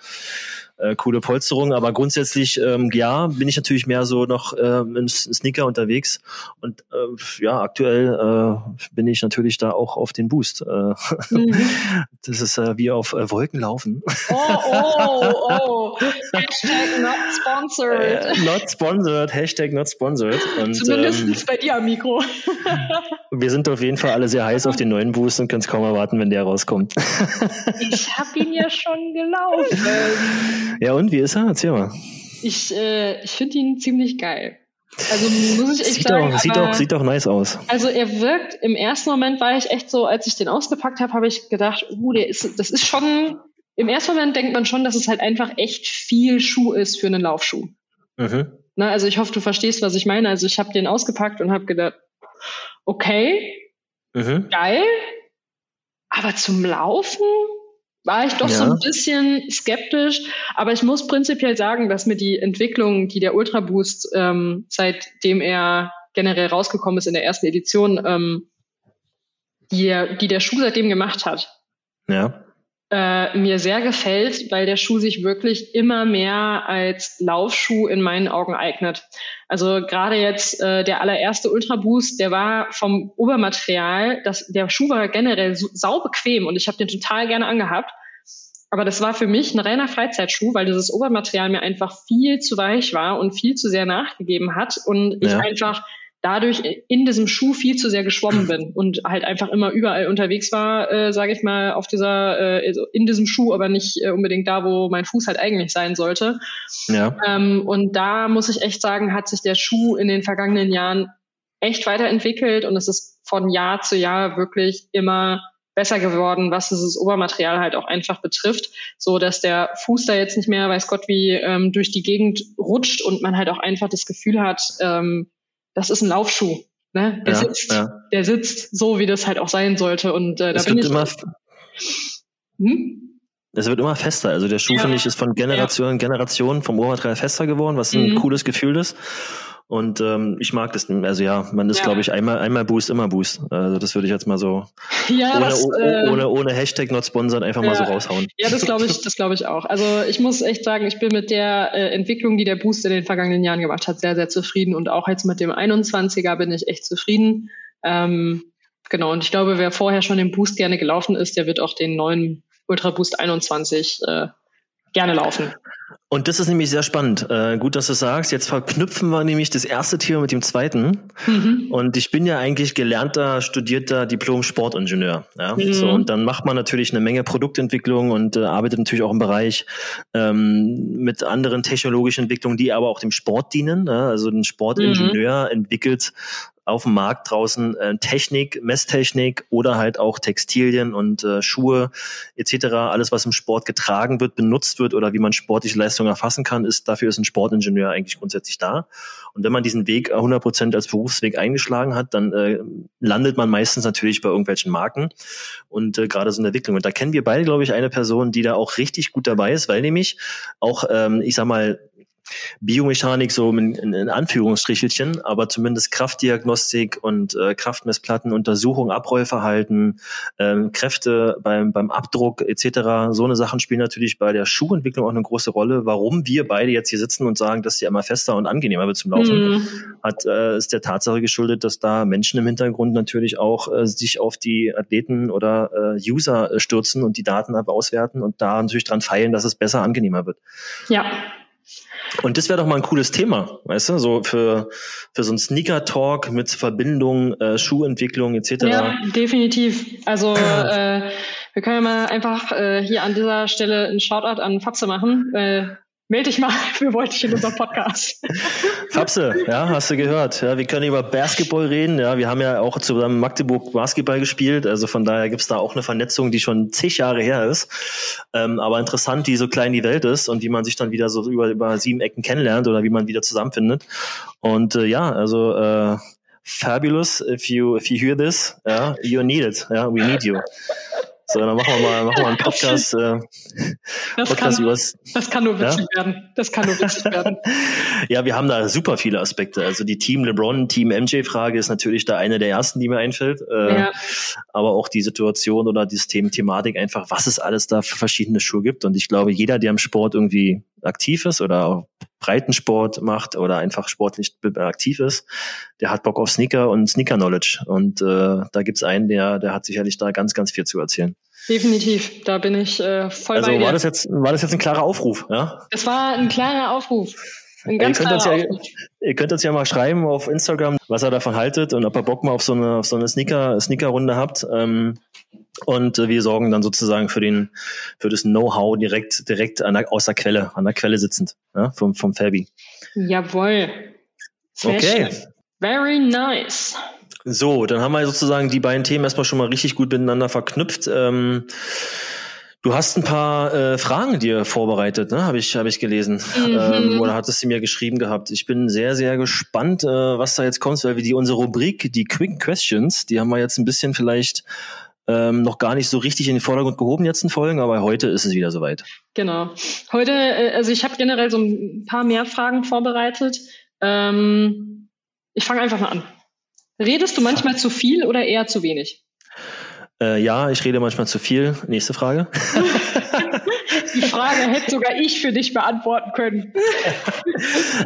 äh, coole Polsterung. Aber grundsätzlich, ähm, ja, bin ich natürlich mehr so noch äh, im Sneaker unterwegs. Und äh, ja, aktuell äh, bin ich natürlich da auch auf den Boost. Äh, mhm. Das ist äh, wie auf äh, Wolken laufen. Oh, oh, oh. Hashtag not sponsored. Äh, not sponsored. Hashtag not sponsored. Und, Zumindest ähm, bei dir am Mikro. wir sind auf jeden Fall alle sehr heiß auf den neuen Boost und können es kaum erwarten, wenn der rauskommt. ich habe ihn ja schon gelaufen. Ja, und wie ist er? Erzähl mal. Ich, äh, ich finde ihn ziemlich geil. Also muss ich echt sieht sagen. Auch, sieht, auch, sieht auch nice aus. Also er wirkt, im ersten Moment war ich echt so, als ich den ausgepackt habe, habe ich gedacht, uh, der ist, das ist schon, im ersten Moment denkt man schon, dass es halt einfach echt viel Schuh ist für einen Laufschuh. Mhm. Na, also ich hoffe, du verstehst, was ich meine. Also ich habe den ausgepackt und habe gedacht, okay, mhm. geil, aber zum Laufen war ich doch ja. so ein bisschen skeptisch. Aber ich muss prinzipiell sagen, dass mir die Entwicklung, die der Ultra Boost, ähm, seitdem er generell rausgekommen ist in der ersten Edition, ähm, die, der, die der Schuh seitdem gemacht hat, ja. äh, mir sehr gefällt, weil der Schuh sich wirklich immer mehr als Laufschuh in meinen Augen eignet. Also gerade jetzt äh, der allererste Ultra Boost, der war vom Obermaterial, das, der Schuh war generell sau bequem und ich habe den total gerne angehabt. Aber das war für mich ein reiner Freizeitschuh, weil dieses Obermaterial mir einfach viel zu weich war und viel zu sehr nachgegeben hat und ja. ich einfach dadurch in diesem Schuh viel zu sehr geschwommen bin und halt einfach immer überall unterwegs war, äh, sage ich mal, auf dieser äh, in diesem Schuh, aber nicht äh, unbedingt da, wo mein Fuß halt eigentlich sein sollte. Ja. Ähm, und da muss ich echt sagen, hat sich der Schuh in den vergangenen Jahren echt weiterentwickelt und es ist von Jahr zu Jahr wirklich immer besser geworden, was dieses Obermaterial halt auch einfach betrifft, so dass der Fuß da jetzt nicht mehr, weiß Gott, wie ähm, durch die Gegend rutscht und man halt auch einfach das Gefühl hat, ähm, das ist ein Laufschuh. Ne? Der, ja, sitzt, ja. der sitzt so, wie das halt auch sein sollte. Und äh, da es bin ich. Immer, hm? Es wird immer fester. Also der Schuh, ja. finde ich, ist von Generation ja. Generation vom Obermaterial fester geworden, was ein mhm. cooles Gefühl ist. Und ähm, ich mag das. Also ja, man ist, ja. glaube ich, einmal, einmal Boost, immer Boost. Also das würde ich jetzt mal so ja, ohne, das, äh, ohne, ohne Hashtag not sponsored einfach ja, mal so raushauen. Ja, das glaube ich, das glaube ich auch. Also ich muss echt sagen, ich bin mit der äh, Entwicklung, die der Boost in den vergangenen Jahren gemacht hat, sehr, sehr zufrieden. Und auch jetzt mit dem 21er bin ich echt zufrieden. Ähm, genau, und ich glaube, wer vorher schon den Boost gerne gelaufen ist, der wird auch den neuen Ultra Boost 21 äh, gerne laufen. Und das ist nämlich sehr spannend. Äh, gut, dass du sagst. Jetzt verknüpfen wir nämlich das erste Thema mit dem zweiten. Mhm. Und ich bin ja eigentlich gelernter, studierter Diplom-Sportingenieur. Ja? Mhm. So, und dann macht man natürlich eine Menge Produktentwicklung und äh, arbeitet natürlich auch im Bereich ähm, mit anderen technologischen Entwicklungen, die aber auch dem Sport dienen. Ja? Also ein Sportingenieur mhm. entwickelt auf dem Markt draußen äh, Technik, Messtechnik oder halt auch Textilien und äh, Schuhe etc. Alles, was im Sport getragen wird, benutzt wird oder wie man sportliche Leistung erfassen kann, ist dafür ist ein Sportingenieur eigentlich grundsätzlich da. Und wenn man diesen Weg 100 Prozent als Berufsweg eingeschlagen hat, dann äh, landet man meistens natürlich bei irgendwelchen Marken und äh, gerade so eine Entwicklung. Und da kennen wir beide, glaube ich, eine Person, die da auch richtig gut dabei ist, weil nämlich auch, ähm, ich sag mal, Biomechanik so in, in, Anführungsstrichelchen, aber zumindest Kraftdiagnostik und äh, Kraftmessplatten, Untersuchung, Abrollverhalten, ähm, Kräfte beim, beim Abdruck etc. So eine Sachen spielen natürlich bei der Schuhentwicklung auch eine große Rolle. Warum wir beide jetzt hier sitzen und sagen, dass sie immer fester und angenehmer wird zum Laufen, mhm. hat, äh, ist der Tatsache geschuldet, dass da Menschen im Hintergrund natürlich auch äh, sich auf die Athleten oder äh, User äh, stürzen und die Daten ab auswerten und da natürlich dran feilen, dass es besser angenehmer wird. Ja, und das wäre doch mal ein cooles Thema, weißt du, so für, für so ein Sneaker-Talk mit Verbindung, äh, Schuhentwicklung etc. Ja, definitiv. Also äh, wir können ja mal einfach äh, hier an dieser Stelle einen Shoutout an Fabse machen. Äh, Meld dich mal für Woltich in unserem Podcast. Fabse, ja, hast du gehört. Ja, wir können über Basketball reden. Ja, wir haben ja auch zusammen Magdeburg Basketball gespielt. Also von daher gibt's da auch eine Vernetzung, die schon zig Jahre her ist. Ähm, aber interessant, wie so klein die Welt ist und wie man sich dann wieder so über, über sieben Ecken kennenlernt oder wie man wieder zusammenfindet. Und äh, ja, also äh, fabulous if you if you hear this, yeah, you need it, yeah, we need you. So, dann machen wir mal, machen wir mal einen Podcast. Äh, das, Podcast kann, übers, das kann nur witzig ja? werden. Das kann nur witzig werden. ja, wir haben da super viele Aspekte. Also die Team LeBron, Team MJ-Frage ist natürlich da eine der ersten, die mir einfällt. Äh, ja. Aber auch die Situation oder die Thema Thematik einfach, was es alles da für verschiedene Schuhe gibt. Und ich glaube, jeder, der im Sport irgendwie aktiv ist oder auch Breitensport macht oder einfach sportlich aktiv ist, der hat Bock auf Sneaker und Sneaker-Knowledge. Und äh, da gibt's einen, der, der hat sicherlich da ganz, ganz viel zu erzählen. Definitiv, da bin ich äh, voll also bei dir. war das jetzt war das jetzt ein klarer Aufruf, ja? Das war ein klarer Aufruf. Ein ganz ihr, könnt klarer ja, ihr könnt uns ja mal schreiben auf Instagram, was ihr davon haltet und ob ihr Bock mal auf so eine auf so eine Sneaker Sneaker Runde habt. Ähm, und äh, wir sorgen dann sozusagen für den für das Know-how direkt direkt an der, aus der Quelle an der Quelle sitzend ja, vom vom Fabi. Jawohl. Sehr okay. Schön. Very nice. So, dann haben wir sozusagen die beiden Themen erstmal schon mal richtig gut miteinander verknüpft. Ähm, du hast ein paar äh, Fragen dir vorbereitet, ne? Habe ich, hab ich gelesen. Mhm. Ähm, oder hattest du mir geschrieben gehabt. Ich bin sehr, sehr gespannt, äh, was da jetzt kommt, weil wir die unsere Rubrik, die Quick Questions, die haben wir jetzt ein bisschen vielleicht ähm, noch gar nicht so richtig in den Vordergrund gehoben jetzt in Folgen, aber heute ist es wieder soweit. Genau. Heute, äh, also ich habe generell so ein paar mehr Fragen vorbereitet. Ähm, ich fange einfach mal an. Redest du manchmal zu viel oder eher zu wenig? Äh, ja, ich rede manchmal zu viel. Nächste Frage. Die Frage hätte sogar ich für dich beantworten können.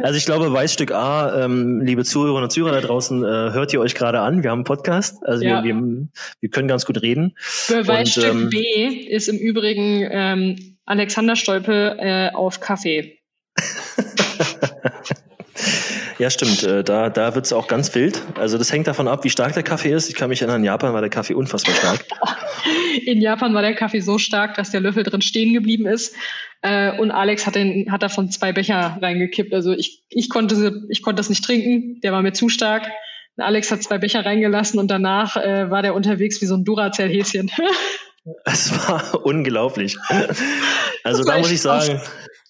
Also ich glaube, Weißstück A, ähm, liebe Zuhörerinnen und Zuhörer da draußen, äh, hört ihr euch gerade an. Wir haben einen Podcast, also ja. wir, wir, wir, können ganz gut reden. Weißstück ähm, B ist im Übrigen ähm, Alexander Stolpe äh, auf Kaffee. Ja, stimmt. Äh, da da wird's auch ganz wild. Also das hängt davon ab, wie stark der Kaffee ist. Ich kann mich erinnern, in Japan war der Kaffee unfassbar stark. In Japan war der Kaffee so stark, dass der Löffel drin stehen geblieben ist. Äh, und Alex hat, den, hat davon zwei Becher reingekippt. Also ich, ich, konnte, ich konnte das nicht trinken. Der war mir zu stark. Alex hat zwei Becher reingelassen und danach äh, war der unterwegs wie so ein Duracell-Häschen. Es war unglaublich. Also da muss ich sagen,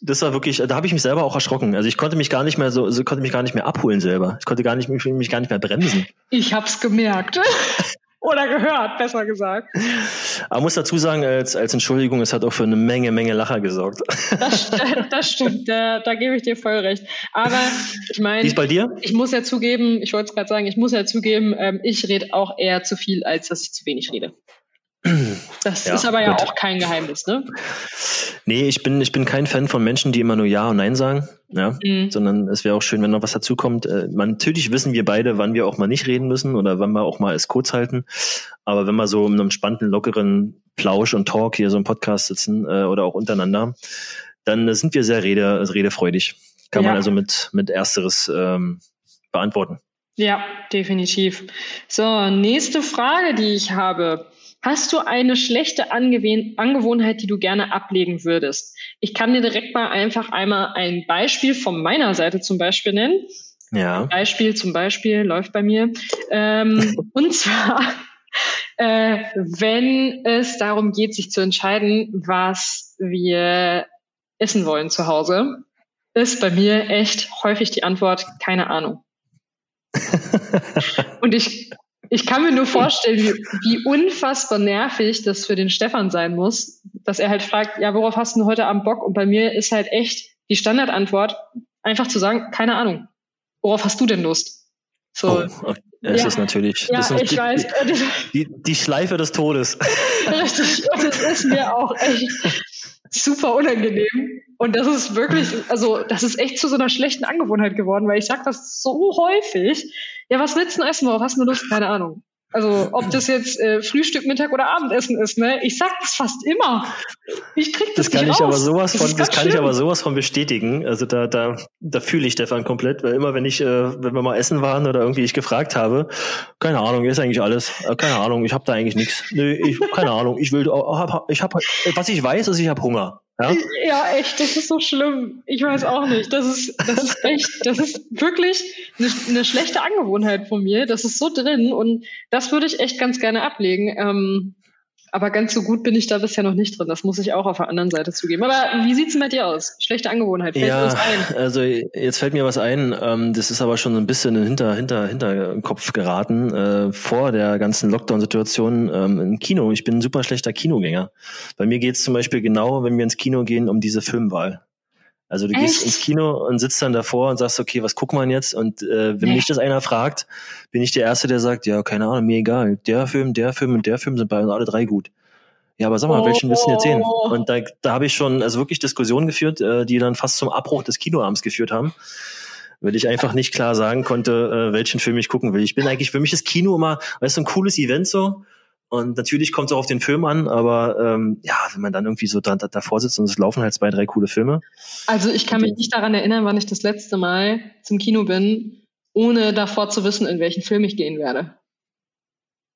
das war wirklich, da habe ich mich selber auch erschrocken. Also ich konnte mich gar nicht mehr so, so konnte mich gar nicht mehr abholen selber. Ich konnte gar nicht mich, mich gar nicht mehr bremsen. Ich hab's gemerkt. Oder gehört, besser gesagt. Aber muss dazu sagen, als, als Entschuldigung, es hat auch für eine Menge, Menge Lacher gesorgt. Das, das stimmt, da, da gebe ich dir voll recht. Aber ich meine, bei dir? ich muss ja zugeben, ich wollte es gerade sagen, ich muss ja zugeben, ähm, ich rede auch eher zu viel, als dass ich zu wenig rede. Das Ja, ist aber ja gut. auch kein Geheimnis, ne? Nee, ich bin, ich bin kein Fan von Menschen, die immer nur Ja und Nein sagen. Ja. Mhm. Sondern es wäre auch schön, wenn noch was dazukommt. Äh, natürlich wissen wir beide, wann wir auch mal nicht reden müssen oder wann wir auch mal es kurz halten. Aber wenn wir so in einem spannenden, lockeren Plausch und Talk hier so im Podcast sitzen äh, oder auch untereinander, dann äh, sind wir sehr rede, redefreudig. Kann Ja. man also mit, mit Ersteres ähm, beantworten. Ja, definitiv. So, nächste Frage, die ich habe. Hast du eine schlechte Angewohn Angewohnheit, die du gerne ablegen würdest? Ich kann dir direkt mal einfach einmal ein Beispiel von meiner Seite zum Beispiel nennen. Ja. Beispiel zum Beispiel läuft bei mir. Ähm, und zwar, äh, wenn es darum geht, sich zu entscheiden, was wir essen wollen zu Hause, ist bei mir echt häufig die Antwort keine Ahnung. Und ich, ich kann mir nur vorstellen, wie, wie unfassbar nervig das für den Stefan sein muss, dass er halt fragt, ja, worauf hast du denn heute Abend Bock? Und bei mir ist halt echt die Standardantwort, einfach zu sagen, keine Ahnung. Worauf hast du denn Lust? So, Oh, es Ja. ist natürlich ja, das ist ich die, weiß. Die, die Schleife des Todes. Richtig. Und das ist mir auch echt super unangenehm. Und das ist wirklich, also das ist echt zu so einer schlechten Angewohnheit geworden, weil ich sag das so häufig. Ja, was willst du denn essen? Worauf hast du Lust? Keine Ahnung. Also ob das jetzt äh, Frühstück, Mittag oder Abendessen ist, ne? Ich sag das fast immer. Ich krieg das, Das kann nicht ich aber raus. sowas Das von, das kann ich schlimm. aber sowas von bestätigen. Also da, da, da fühle ich Stefan komplett, weil immer wenn ich, äh, wenn wir mal essen waren oder irgendwie ich gefragt habe, keine Ahnung, ist eigentlich alles, äh, keine Ahnung, ich habe da eigentlich nichts. Nö, ich, keine Ahnung, ich will, oh, hab, ich habe, was ich weiß, ist, ich habe Hunger. Ja? Ja, echt, das ist so schlimm. Ich weiß auch nicht. Das ist, das ist echt, das ist wirklich eine, eine schlechte Angewohnheit von mir. Das ist so drin und das würde ich echt ganz gerne ablegen. Ähm, aber ganz so gut bin ich da bisher noch nicht drin. Das muss ich auch auf der anderen Seite zugeben. Aber wie sieht's denn bei dir aus? Schlechte Angewohnheit, fällt Ja, also jetzt fällt mir was ein. Ähm, das ist aber schon ein bisschen in hinter hinter Hinterkopf geraten äh, vor der ganzen Lockdown-Situation ähm, im Kino. Ich bin ein super schlechter Kinogänger. Bei mir geht es zum Beispiel genau, wenn wir ins Kino gehen, um diese Filmwahl. Also du gehst Echt? ins Kino und sitzt dann davor und sagst, okay, was guckt man jetzt? Und äh, wenn Nee. mich das einer fragt, bin ich der Erste, der sagt, ja, keine Ahnung, mir egal. Der Film, der Film und der Film sind bei uns alle drei gut. Ja, aber sag mal, welchen willst du jetzt sehen? Oh. Und da, da habe ich schon also wirklich Diskussionen geführt, äh, die dann fast zum Abbruch des Kinoabends geführt haben, weil ich einfach nicht klar sagen konnte, äh, welchen Film ich gucken will. Ich bin eigentlich, für mich ist Kino immer, weißt du, ein cooles Event so. Und natürlich kommt es auch auf den Film an, aber ähm, ja, wenn man dann irgendwie so da, da, davor sitzt und es laufen halt zwei, drei coole Filme. Also ich kann mich nicht daran erinnern, wann ich das letzte Mal zum Kino bin, ohne davor zu wissen, in welchen Film ich gehen werde.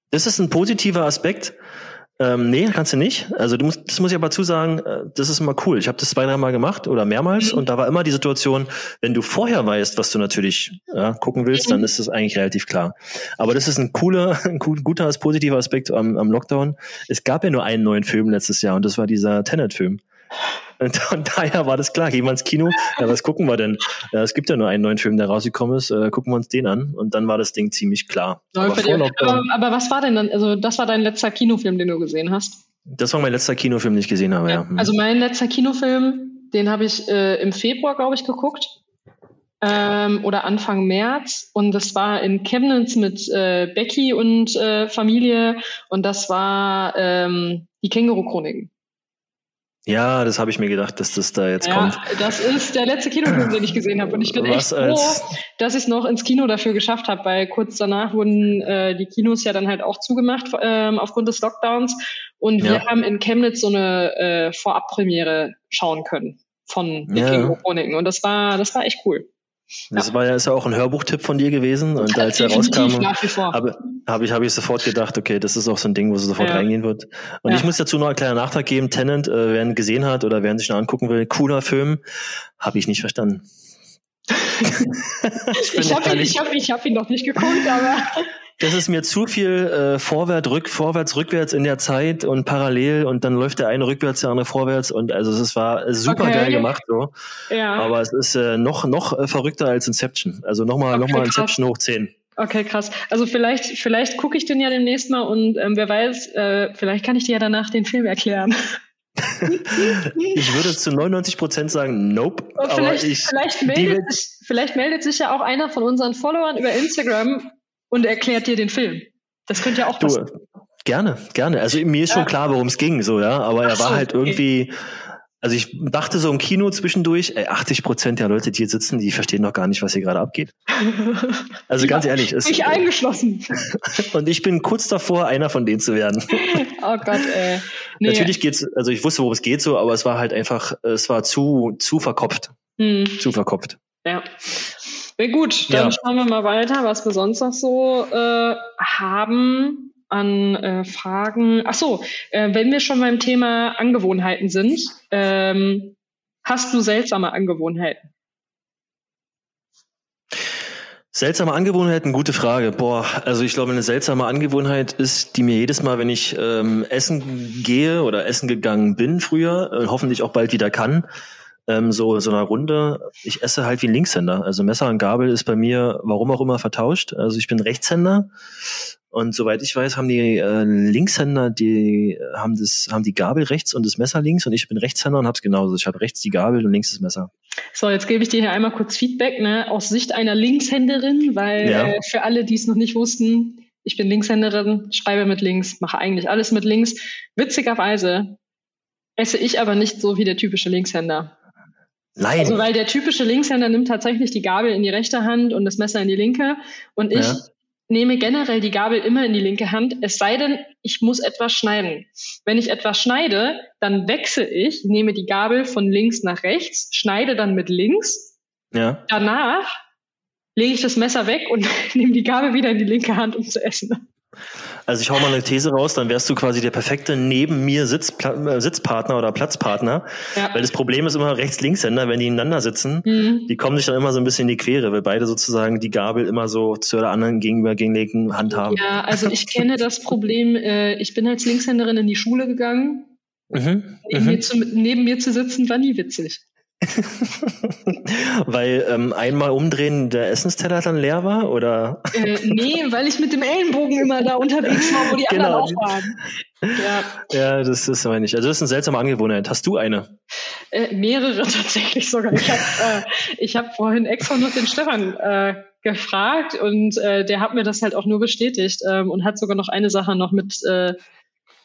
Das ist ein positiver Aspekt. Ähm, nee, kannst du nicht. Also du musst, das muss ich aber zusagen, äh, das ist immer cool. Ich habe das zwei, dreimal gemacht oder mehrmals Mhm. und da war immer die Situation, wenn du vorher weißt, was du natürlich ja, gucken willst, Mhm. dann ist das eigentlich relativ klar. Aber das ist ein cooler, ein gu- guter, positiver Aspekt am, am Lockdown. Es gab ja nur einen neuen Film letztes Jahr und das war dieser Tenet-Film. Und, und daher war das klar, gehen wir ins Kino, ja, was gucken wir denn? Ja, es gibt ja nur einen neuen Film, der rausgekommen ist, äh, gucken wir uns den an. Und dann war das Ding ziemlich klar. Dir. Lockdown- Aber, aber was war denn dann, also das war dein letzter Kinofilm, den du gesehen hast? Das war mein letzter Kinofilm, den ich gesehen habe, ja. Hm. Also mein letzter Kinofilm, den habe ich äh, im Februar, glaube ich, geguckt. Ähm, oder Anfang März. Und das war in Chemnitz mit äh, Becky und äh, Familie. Und das war ähm, die Känguru-Chroniken. Ja, das habe ich mir gedacht, dass das da jetzt Ja, kommt. das ist der letzte Kinofilm, den ich gesehen habe. Und ich bin Was echt froh, dass ich es noch ins Kino dafür geschafft habe, weil kurz danach wurden äh, die Kinos ja dann halt auch zugemacht ähm, aufgrund des Lockdowns. Und wir Ja. haben in Chemnitz so eine äh, Vorabpremiere schauen können von den Ja. Känguru-Chroniken. Und das war, das war echt cool. Das war ja, ist ja auch ein Hörbuchtipp von dir gewesen. Und als er rauskam, habe hab ich, hab ich sofort gedacht, okay, das ist auch so ein Ding, wo es sofort Ja. reingehen wird. Und Ja. ich muss dazu noch einen kleinen Nachtrag geben. Tenant, äh, wer ihn gesehen hat oder wer ihn sich noch angucken will, cooler Film, habe ich nicht verstanden. ich habe ihn, ich hab, ich hab ihn noch nicht geguckt, aber das ist mir zu viel äh, vorwärts, rück, vorwärts, rückwärts in der Zeit und parallel und dann läuft der eine rückwärts, der andere vorwärts und also es war super Okay. geil gemacht so. ja. Aber es ist äh, noch noch äh, verrückter als Inception. Also nochmal Okay, noch mal krass. Inception hoch 10. Okay, krass. Also vielleicht, vielleicht gucke ich den ja demnächst mal und ähm, wer weiß, äh, vielleicht kann ich dir ja danach den Film erklären. ich würde zu 99 Prozent sagen, nope. Aber vielleicht, ich, vielleicht, meldet sich, vielleicht meldet sich ja auch einer von unseren Followern über Instagram und erklärt dir den Film. Das könnte ja auch passieren. Gerne, gerne. Also mir ist schon klar, worum es ging, so ja. Aber er war halt irgendwie. Also ich dachte so im Kino zwischendurch, ey, 80 Prozent der Leute, die hier sitzen, die verstehen noch gar nicht, was hier gerade abgeht. Also ganz ja, ehrlich. Es, ich eingeschlossen. Und ich bin kurz davor, einer von denen zu werden. Oh Gott, ey. Nee. Natürlich geht's, also ich wusste, worum es geht so, aber es war halt einfach, es war zu, zu verkopft. Hm. Zu verkopft. Ja. Na gut, dann ja. schauen wir mal weiter, was wir sonst noch so äh, haben an äh, Fragen. Ach so, äh, wenn wir schon beim Thema Angewohnheiten sind, ähm, hast du seltsame Angewohnheiten? Seltsame Angewohnheiten, gute Frage. Boah, also ich glaube, eine seltsame Angewohnheit ist, die mir jedes Mal, wenn ich ähm, essen gehe oder essen gegangen bin früher, äh, hoffentlich auch bald wieder kann, ähm, so so einer Runde. Ich esse halt wie ein Linkshänder. Also Messer und Gabel ist bei mir, warum auch immer, vertauscht. Also ich bin Rechtshänder und soweit ich weiß, haben die äh, Linkshänder, die haben das, haben die Gabel rechts und das Messer links und ich bin Rechtshänder und hab's genauso. Ich habe rechts die Gabel und links das Messer. So, jetzt gebe ich dir hier einmal kurz Feedback, ne, aus Sicht einer Linkshänderin, weil ja. äh, für alle, die es noch nicht wussten, ich bin Linkshänderin, schreibe mit links, mache eigentlich alles mit links. Witzigerweise esse ich aber nicht so wie der typische Linkshänder. Nein. Also weil der typische Linkshänder nimmt tatsächlich die Gabel in die rechte Hand und das Messer in die linke und ich ja nehme generell die Gabel immer in die linke Hand, es sei denn, ich muss etwas schneiden. Wenn ich etwas schneide, dann wechsle ich, nehme die Gabel von links nach rechts, schneide dann mit links. Ja. Danach lege ich das Messer weg und nehme die Gabel wieder in die linke Hand, um zu essen. Also ich hau mal eine These raus, dann wärst du quasi der perfekte neben mir Sitzpla äh, Sitzpartner oder Platzpartner. Ja. Weil das Problem ist immer Rechts-Linkshänder, wenn die ineinander sitzen, mhm. die kommen sich dann immer so ein bisschen in die Quere, weil beide sozusagen die Gabel immer so zu der anderen gegenüber gegenlegten Hand haben. Ja, also ich kenne das Problem, äh, ich bin als Linkshänderin in die Schule gegangen. Mhm. Neben, mhm. Mir zu, neben mir zu sitzen war nie witzig. weil ähm, einmal umdrehen der Essensteller dann leer war, oder? Äh, nee, weil ich mit dem Ellenbogen immer da unterwegs war, wo die genau. anderen auch waren. Ja. ja, das ist meine ich. Also das ist eine seltsame Angewohnheit. Hast du eine? Äh, mehrere tatsächlich sogar. Ich habe äh, hab vorhin extra noch den Stefan äh, gefragt und äh, der hat mir das halt auch nur bestätigt ähm, und hat sogar noch eine Sache noch mit, äh,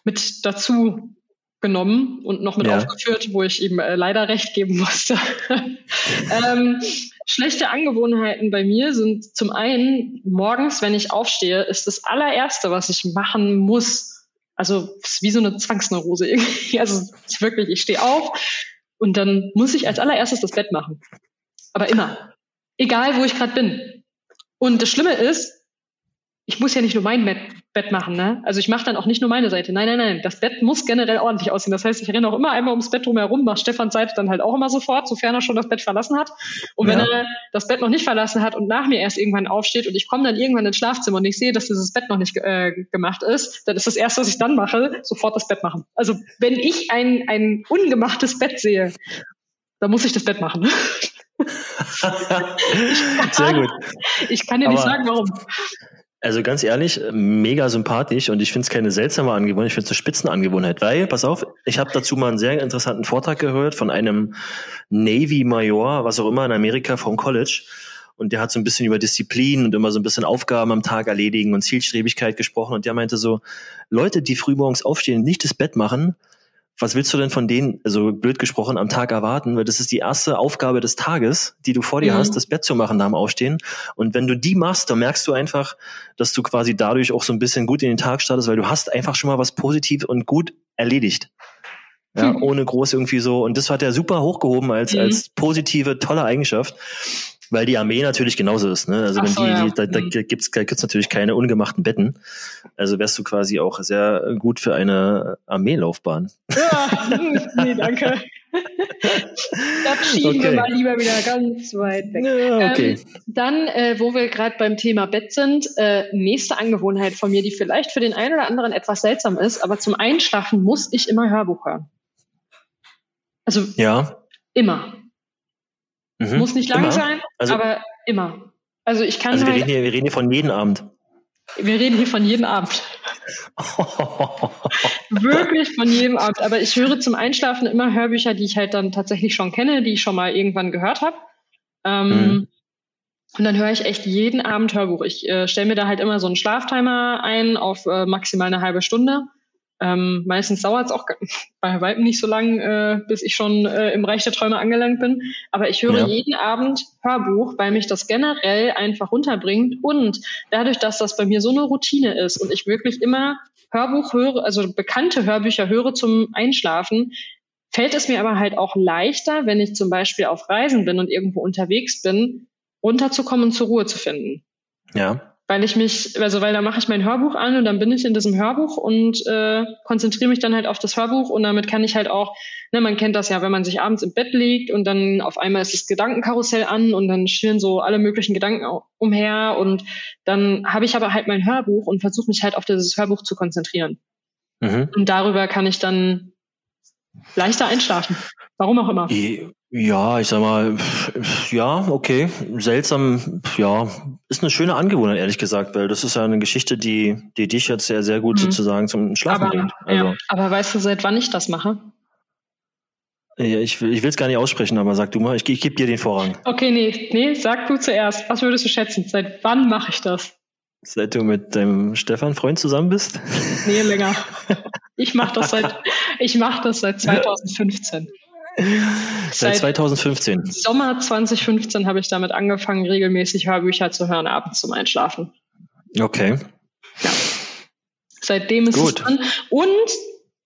mit dazu genommen und noch mit ja. aufgeführt, wo ich ihm äh, leider recht geben musste. ähm, schlechte Angewohnheiten bei mir sind zum einen, morgens, wenn ich aufstehe, ist das allererste, was ich machen muss. Also ist wie so eine Zwangsneurose irgendwie. Also ist wirklich, ich stehe auf und dann muss ich als allererstes das Bett machen. Aber immer. Egal, wo ich gerade bin. Und das Schlimme ist, ich muss ja nicht nur mein Bett, machen, ne? Also ich mache dann auch nicht nur meine Seite. Nein, nein, nein. Das Bett muss generell ordentlich aussehen. Das heißt, ich renne auch immer einmal ums Bett drumherum, mache Stefans Seite dann halt auch immer sofort, sofern er schon das Bett verlassen hat. Und wenn ja. er das Bett noch nicht verlassen hat und nach mir erst irgendwann aufsteht und ich komme dann irgendwann ins Schlafzimmer und ich sehe, dass dieses Bett noch nicht äh, gemacht ist, dann ist das erste, was ich dann mache, sofort das Bett machen. Also wenn ich ein, ein ungemachtes Bett sehe, dann muss ich das Bett machen. Sehr gut. Ich kann dir Aber nicht sagen, warum. Also ganz ehrlich, mega sympathisch und ich finde es keine seltsame Angewohnheit, ich finde es eine Spitzenangewohnheit, weil, pass auf, ich habe dazu mal einen sehr interessanten Vortrag gehört von einem Navy-Major, was auch immer in Amerika vom College. Und der hat so ein bisschen über Disziplin und immer so ein bisschen Aufgaben am Tag erledigen und Zielstrebigkeit gesprochen. Und der meinte so, Leute, die früh morgens aufstehen, nicht das Bett machen, was willst du denn von denen, also blöd gesprochen, am Tag erwarten? Weil das ist die erste Aufgabe des Tages, die du vor dir mhm. hast, das Bett zu machen nach dem Aufstehen. Und wenn du die machst, dann merkst du einfach, dass du quasi dadurch auch so ein bisschen gut in den Tag startest, weil du hast einfach schon mal was positiv und gut erledigt. Ja, mhm. ohne groß irgendwie so. Und das hat er super hochgehoben als, mhm. als positive, tolle Eigenschaft weil die Armee natürlich genauso ist. Ne? Also Ach wenn so, die, ja. da, da mhm. gibt's, da gibt's natürlich keine ungemachten Betten. Also wärst du quasi auch sehr gut für eine Armeelaufbahn. Ja, nee, danke. da schieben okay. wir mal lieber wieder ganz weit weg. Ja, okay. Ähm, dann, äh, wo wir gerade beim Thema Bett sind, äh, nächste Angewohnheit von mir, die vielleicht für den einen oder anderen etwas seltsam ist, aber zum Einschlafen muss ich immer Hörbuch hören. Also ja. immer. Mhm. Muss nicht lange immer? sein, also, aber immer. Also ich kann Also wir halt, reden, hier, wir reden hier von jedem Abend. wir reden hier von jedem Abend. Wirklich von jedem Abend. Aber ich höre zum Einschlafen immer Hörbücher, die ich halt dann tatsächlich schon kenne, die ich schon mal irgendwann gehört habe. Ähm, Mhm. Und dann höre ich echt jeden Abend Hörbuch. Ich äh, stelle mir da halt immer so einen Schlaftimer ein auf äh, maximal eine halbe Stunde. Ähm, meistens dauert es auch bei Weitem nicht so lang, äh, bis ich schon äh, im Reich der Träume angelangt bin. Aber ich höre Ja. jeden Abend Hörbuch, weil mich das generell einfach runterbringt. Und dadurch, dass das bei mir so eine Routine ist und ich wirklich immer Hörbuch höre, also bekannte Hörbücher höre zum Einschlafen, fällt es mir aber halt auch leichter, wenn ich zum Beispiel auf Reisen bin und irgendwo unterwegs bin, runterzukommen und zur Ruhe zu finden. Ja. Weil ich mich, also weil da mache ich mein Hörbuch an und dann bin ich in diesem Hörbuch und äh, konzentriere mich dann halt auf das Hörbuch und damit kann ich halt auch, ne, man kennt das ja, wenn man sich abends im Bett liegt und dann auf einmal ist das Gedankenkarussell an und dann schwirren so alle möglichen Gedanken umher und dann habe ich aber halt mein Hörbuch und versuche mich halt auf dieses Hörbuch zu konzentrieren. Mhm. Und darüber kann ich dann leichter einschlafen. Warum auch immer. Ja, ich sag mal, ja, okay, seltsam, ja, ist eine schöne Angewohnheit, ehrlich gesagt, weil das ist ja eine Geschichte, die, die dich jetzt sehr, sehr gut Mhm. sozusagen zum Schlafen Aber, bringt. Also, ja, aber weißt du, seit wann ich das mache? ja, ich, will- ich will es gar nicht aussprechen, aber sag du mal, ich, ich gebe dir den Vorrang. Okay, nee, nee, sag du zuerst. Was würdest du schätzen? Seit wann mache ich das? Seit du mit deinem Stefan Freund zusammen bist? Nee, länger. Ich mache das seit ich mache das seit 2015. Seit Seit 2015. Sommer 2015 habe ich damit angefangen, regelmäßig Hörbücher zu hören abends zum Einschlafen. Okay. Seitdem ist Gut. es drin. Und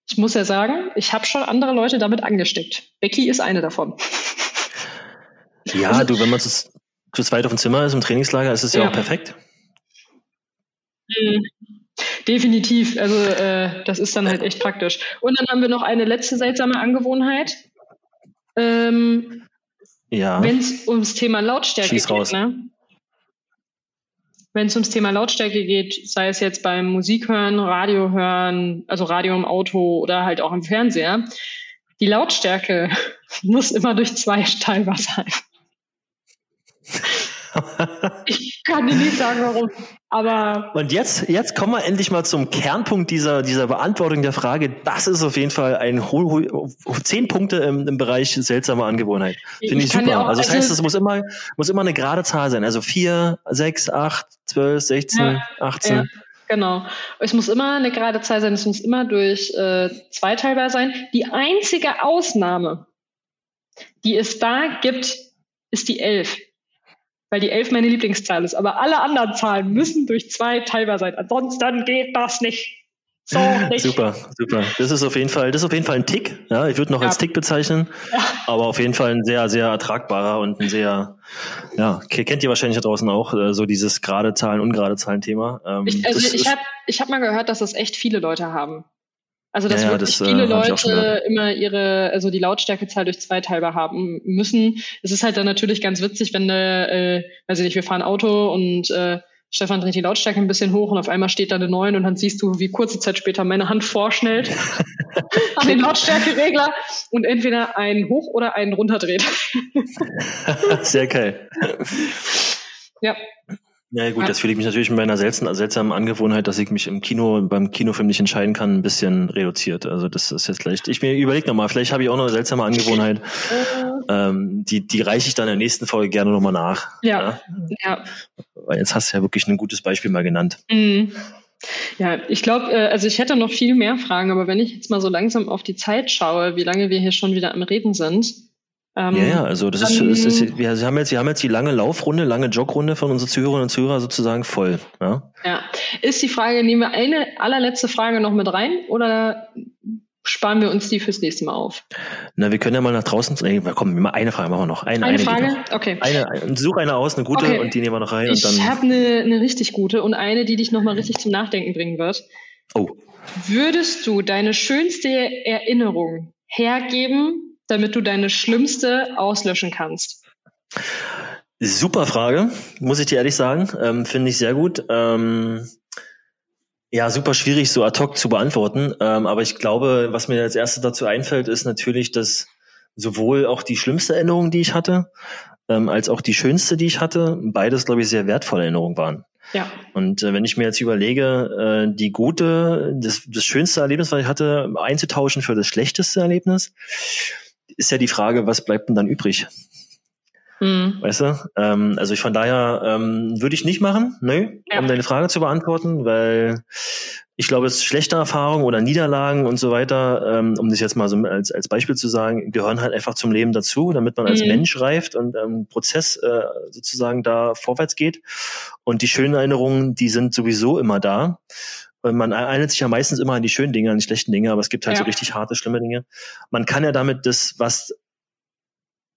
ich muss ja sagen, ich habe schon andere Leute damit angesteckt. Becky ist eine davon. Ja, du, wenn man zu, zu zweit auf dem Zimmer ist im Trainingslager, ist es ja, Ja. auch perfekt. Mhm. Definitiv. Also äh, das ist dann halt echt praktisch. Und dann haben wir noch eine letzte seltsame Angewohnheit. Ähm, Ja. Wenn es ums Thema Lautstärke Schieß geht, raus. ne? Wenn es ums Thema Lautstärke geht, sei es jetzt beim Musik hören, Radio hören, also Radio im Auto oder halt auch im Fernseher, die Lautstärke muss immer durch zwei teilbar sein. Ich kann dir nicht sagen, warum, aber Und jetzt, jetzt kommen wir endlich mal zum Kernpunkt dieser, dieser Beantwortung der Frage. Das ist auf jeden Fall ein ho, ho, zehn Punkte im, im Bereich seltsame Angewohnheit. Finde ich, kann super. auch- also das heißt, es muss immer, muss immer eine gerade Zahl sein. Also vier, sechs, acht, zwölf, sechzehn, Ja, achtzehn. Ja, genau. Es muss immer eine gerade Zahl sein, es muss immer durch äh, zweiteilbar sein. Die einzige Ausnahme, die es da gibt, ist die 11. Weil die 11 meine Lieblingszahl ist. Aber alle anderen Zahlen müssen durch zwei teilbar sein. Ansonsten geht das nicht. So nicht. Super, super. Das ist auf jeden Fall, das ist auf jeden Fall ein Tick. Ja, ich würde noch Ja. als Tick bezeichnen, Ja. aber auf jeden Fall ein sehr, sehr ertragbarer und ein sehr, ja, ke- kennt ihr wahrscheinlich da draußen auch, äh, so dieses gerade Zahlen, ungerade Zahlen Thema. Ähm, Ich, also ich habe ich hab mal gehört, dass das echt viele Leute haben. Also dass Ja, wirklich das, äh, viele schon Leute immer ihre, also die Lautstärkezahl durch zwei teilbar haben müssen. Es ist halt dann natürlich ganz witzig, wenn du, äh, weiß ich nicht, wir fahren Auto und äh, Stefan dreht die Lautstärke ein bisschen hoch und auf einmal steht da eine 9 und dann siehst du, wie kurze Zeit später meine Hand vorschnellt an den Lautstärkeregler und entweder einen hoch oder einen runterdreht. Sehr geil. ja. Ja gut, das fühle ich mich natürlich mit meiner seltsamen, seltsamen Angewohnheit, dass ich mich im Kino, beim Kinofilm nicht entscheiden kann, ein bisschen reduziert. Also das ist jetzt leicht. Ich mir überlege nochmal, vielleicht habe ich auch noch eine seltsame Angewohnheit. Äh, Ähm, die, die reiche ich dann in der nächsten Folge gerne nochmal nach. ja. ja. Weil jetzt hast du ja wirklich ein gutes Beispiel mal genannt. Mhm. Ja, ich glaube, äh, also ich hätte noch viel mehr Fragen, aber wenn ich jetzt mal so langsam auf die Zeit schaue, wie lange wir hier schon wieder am Reden sind. Ähm, Ja, ja, also das ist, das ist wir haben jetzt, wir haben jetzt die lange Laufrunde, lange Jogrunde von unseren Zuhörerinnen und Zuhörern sozusagen voll. Ja? ja. Ist die Frage, nehmen wir eine allerletzte Frage noch mit rein oder sparen wir uns die fürs nächste Mal auf? Na, wir können ja mal nach draußen. Nee, komm, mal eine Frage machen wir noch. Eine, Eine geht Frage? noch. Okay. Eine, eine, such eine aus, eine gute, Okay. und die nehmen wir noch rein. Ich habe eine eine richtig gute und eine, die dich nochmal richtig zum Nachdenken bringen wird. oh, Würdest du deine schönste Erinnerung hergeben, damit du deine schlimmste auslöschen kannst? super Frage, muss ich dir ehrlich sagen. Ähm, Finde ich sehr gut. Ähm, ja, super schwierig, so ad hoc zu beantworten. Ähm, aber ich glaube, was mir als erstes dazu einfällt, ist natürlich, dass sowohl auch die schlimmste Erinnerung, die ich hatte, ähm, als auch die schönste, die ich hatte, beides, glaube ich, sehr wertvolle Erinnerungen waren. Ja. Und äh, wenn ich mir jetzt überlege, äh, die gute, das, das schönste Erlebnis, was ich hatte, einzutauschen für das schlechteste Erlebnis, ist ja die Frage, was bleibt denn dann übrig? Mhm. Weißt du? Ähm, also ich von daher ähm, würde ich nicht machen, ne, ja. um deine Frage zu beantworten, weil ich glaube, es schlechte Erfahrungen oder Niederlagen und so weiter, ähm, um das jetzt mal so als, als Beispiel zu sagen, gehören halt einfach zum Leben dazu, damit man als mhm. Mensch reift und ähm, Prozess äh, sozusagen da vorwärts geht. Und die schönen Erinnerungen, die sind sowieso immer da. Man erinnert sich ja meistens immer an die schönen Dinge, an die schlechten Dinge, aber es gibt halt ja. so richtig harte, schlimme Dinge. Man kann ja damit das, was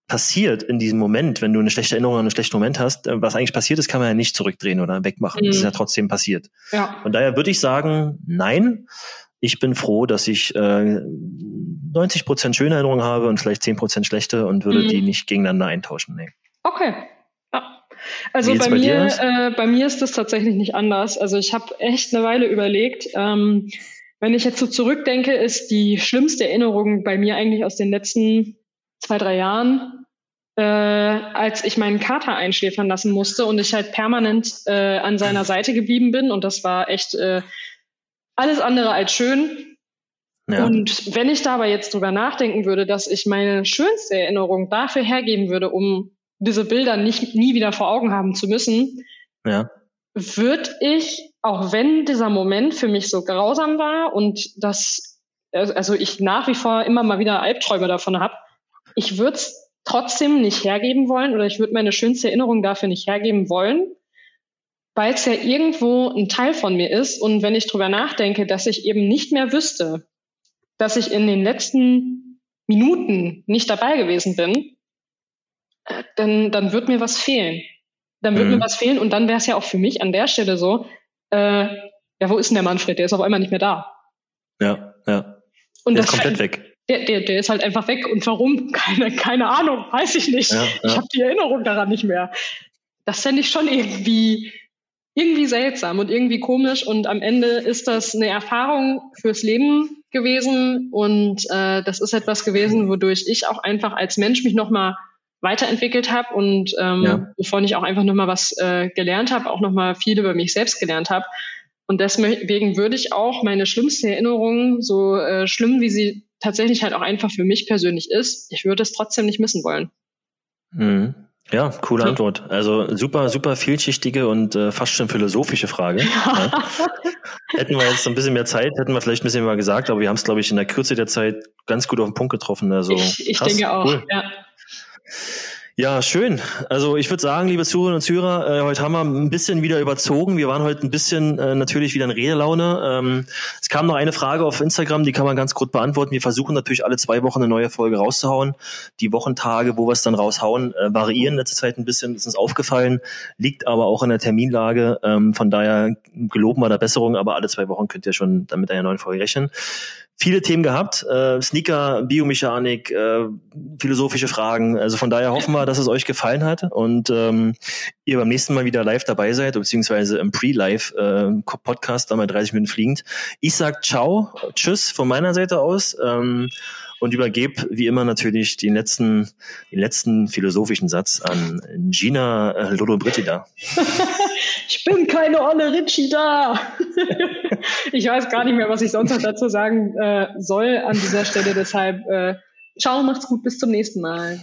passiert in diesem Moment, wenn du eine schlechte Erinnerung an einen schlechten Moment hast, äh, was eigentlich passiert ist, kann man ja nicht zurückdrehen oder wegmachen. Mhm. Das ist ja mhm. trotzdem passiert. Ja. Von daher würde ich sagen, nein. Ich bin froh, dass ich äh, 90 Prozent schöne Erinnerungen habe und vielleicht 10 Prozent schlechte und würde mhm. die nicht gegeneinander eintauschen. Nee. Okay. Also bei, bei mir, äh, bei mir ist das tatsächlich nicht anders. Also ich habe echt eine Weile überlegt. Ähm, wenn ich jetzt so zurückdenke, ist die schlimmste Erinnerung bei mir eigentlich aus den letzten zwei, drei Jahren, äh, als ich meinen Kater einschläfern lassen musste und ich halt permanent äh, an seiner Seite geblieben bin. Und das war echt äh, alles andere als schön. Ja. Und wenn ich dabei jetzt drüber nachdenken würde, dass ich meine schönste Erinnerung dafür hergeben würde, um diese Bilder nicht nie wieder vor Augen haben zu müssen, ja. würde ich, auch wenn dieser Moment für mich so grausam war und das, also ich nach wie vor immer mal wieder Albträume davon habe, ich würde es trotzdem nicht hergeben wollen oder ich würde meine schönste Erinnerung dafür nicht hergeben wollen, weil es ja irgendwo ein Teil von mir ist. Und wenn ich drüber nachdenke, dass ich eben nicht mehr wüsste, dass ich in den letzten Minuten nicht dabei gewesen bin, dann, dann wird mir was fehlen. Dann wird mhm. mir was fehlen und dann wäre es ja auch für mich an der Stelle so, äh, ja, wo ist denn der Manfred? Der ist auf einmal nicht mehr da. Ja, ja. Und der das ist komplett weg der, der, der ist halt einfach weg. Und warum? Keine, keine Ahnung, weiß ich nicht. Ja, ja. Ich habe die Erinnerung daran nicht mehr. Das fände ich schon irgendwie, irgendwie seltsam und irgendwie komisch. Und am Ende ist das eine Erfahrung fürs Leben gewesen. Und äh, das ist etwas gewesen, wodurch ich auch einfach als Mensch mich nochmal weiterentwickelt habe und ähm, ja. wovon ich auch einfach nochmal was äh, gelernt habe, auch nochmal viel über mich selbst gelernt habe. Und deswegen würde ich auch meine schlimmste Erinnerung, so äh, schlimm wie sie tatsächlich halt auch einfach für mich persönlich ist, ich würde es trotzdem nicht missen wollen. Mhm. Ja, coole. Antwort. Also super, super vielschichtige und äh, fast schon philosophische Frage. Ja. hätten wir jetzt ein bisschen mehr Zeit, hätten wir vielleicht ein bisschen mehr gesagt, aber wir haben es, glaube ich, in der Kürze der Zeit ganz gut auf den Punkt getroffen. Also, ich, ich denke auch, cool. ja. Ja, schön. Also ich würde sagen, liebe Zuhörerinnen und Zuhörer, äh, heute haben wir ein bisschen wieder überzogen. Wir waren heute ein bisschen äh, natürlich wieder in Redelaune. Ähm, es kam noch eine Frage auf Instagram, die kann man ganz kurz beantworten. Wir versuchen natürlich alle zwei Wochen eine neue Folge rauszuhauen. Die Wochentage, wo wir es dann raushauen, äh, variieren in letzter Zeit ein bisschen, ist uns aufgefallen, liegt aber auch in der Terminlage. Ähm, von daher geloben wir da Besserung, aber alle zwei Wochen könnt ihr schon damit einer neuen Folge rechnen viele Themen gehabt. Äh, Sneaker, Biomechanik, äh, philosophische Fragen. Also von daher hoffen wir, dass es euch gefallen hat und ähm, ihr beim nächsten Mal wieder live dabei seid, beziehungsweise im Pre-Live-Podcast, äh, dann bei 30 Minuten fliegend. Ich sag ciao, tschüss von meiner Seite aus. Ähm, und übergebe wie immer natürlich den letzten, den letzten philosophischen Satz an Gina äh, Lollobrigida. ich bin keine Olle Ritchie da. ich weiß gar nicht mehr, was ich sonst noch dazu sagen äh, soll an dieser Stelle. Deshalb, äh, ciao, macht's gut, bis zum nächsten Mal.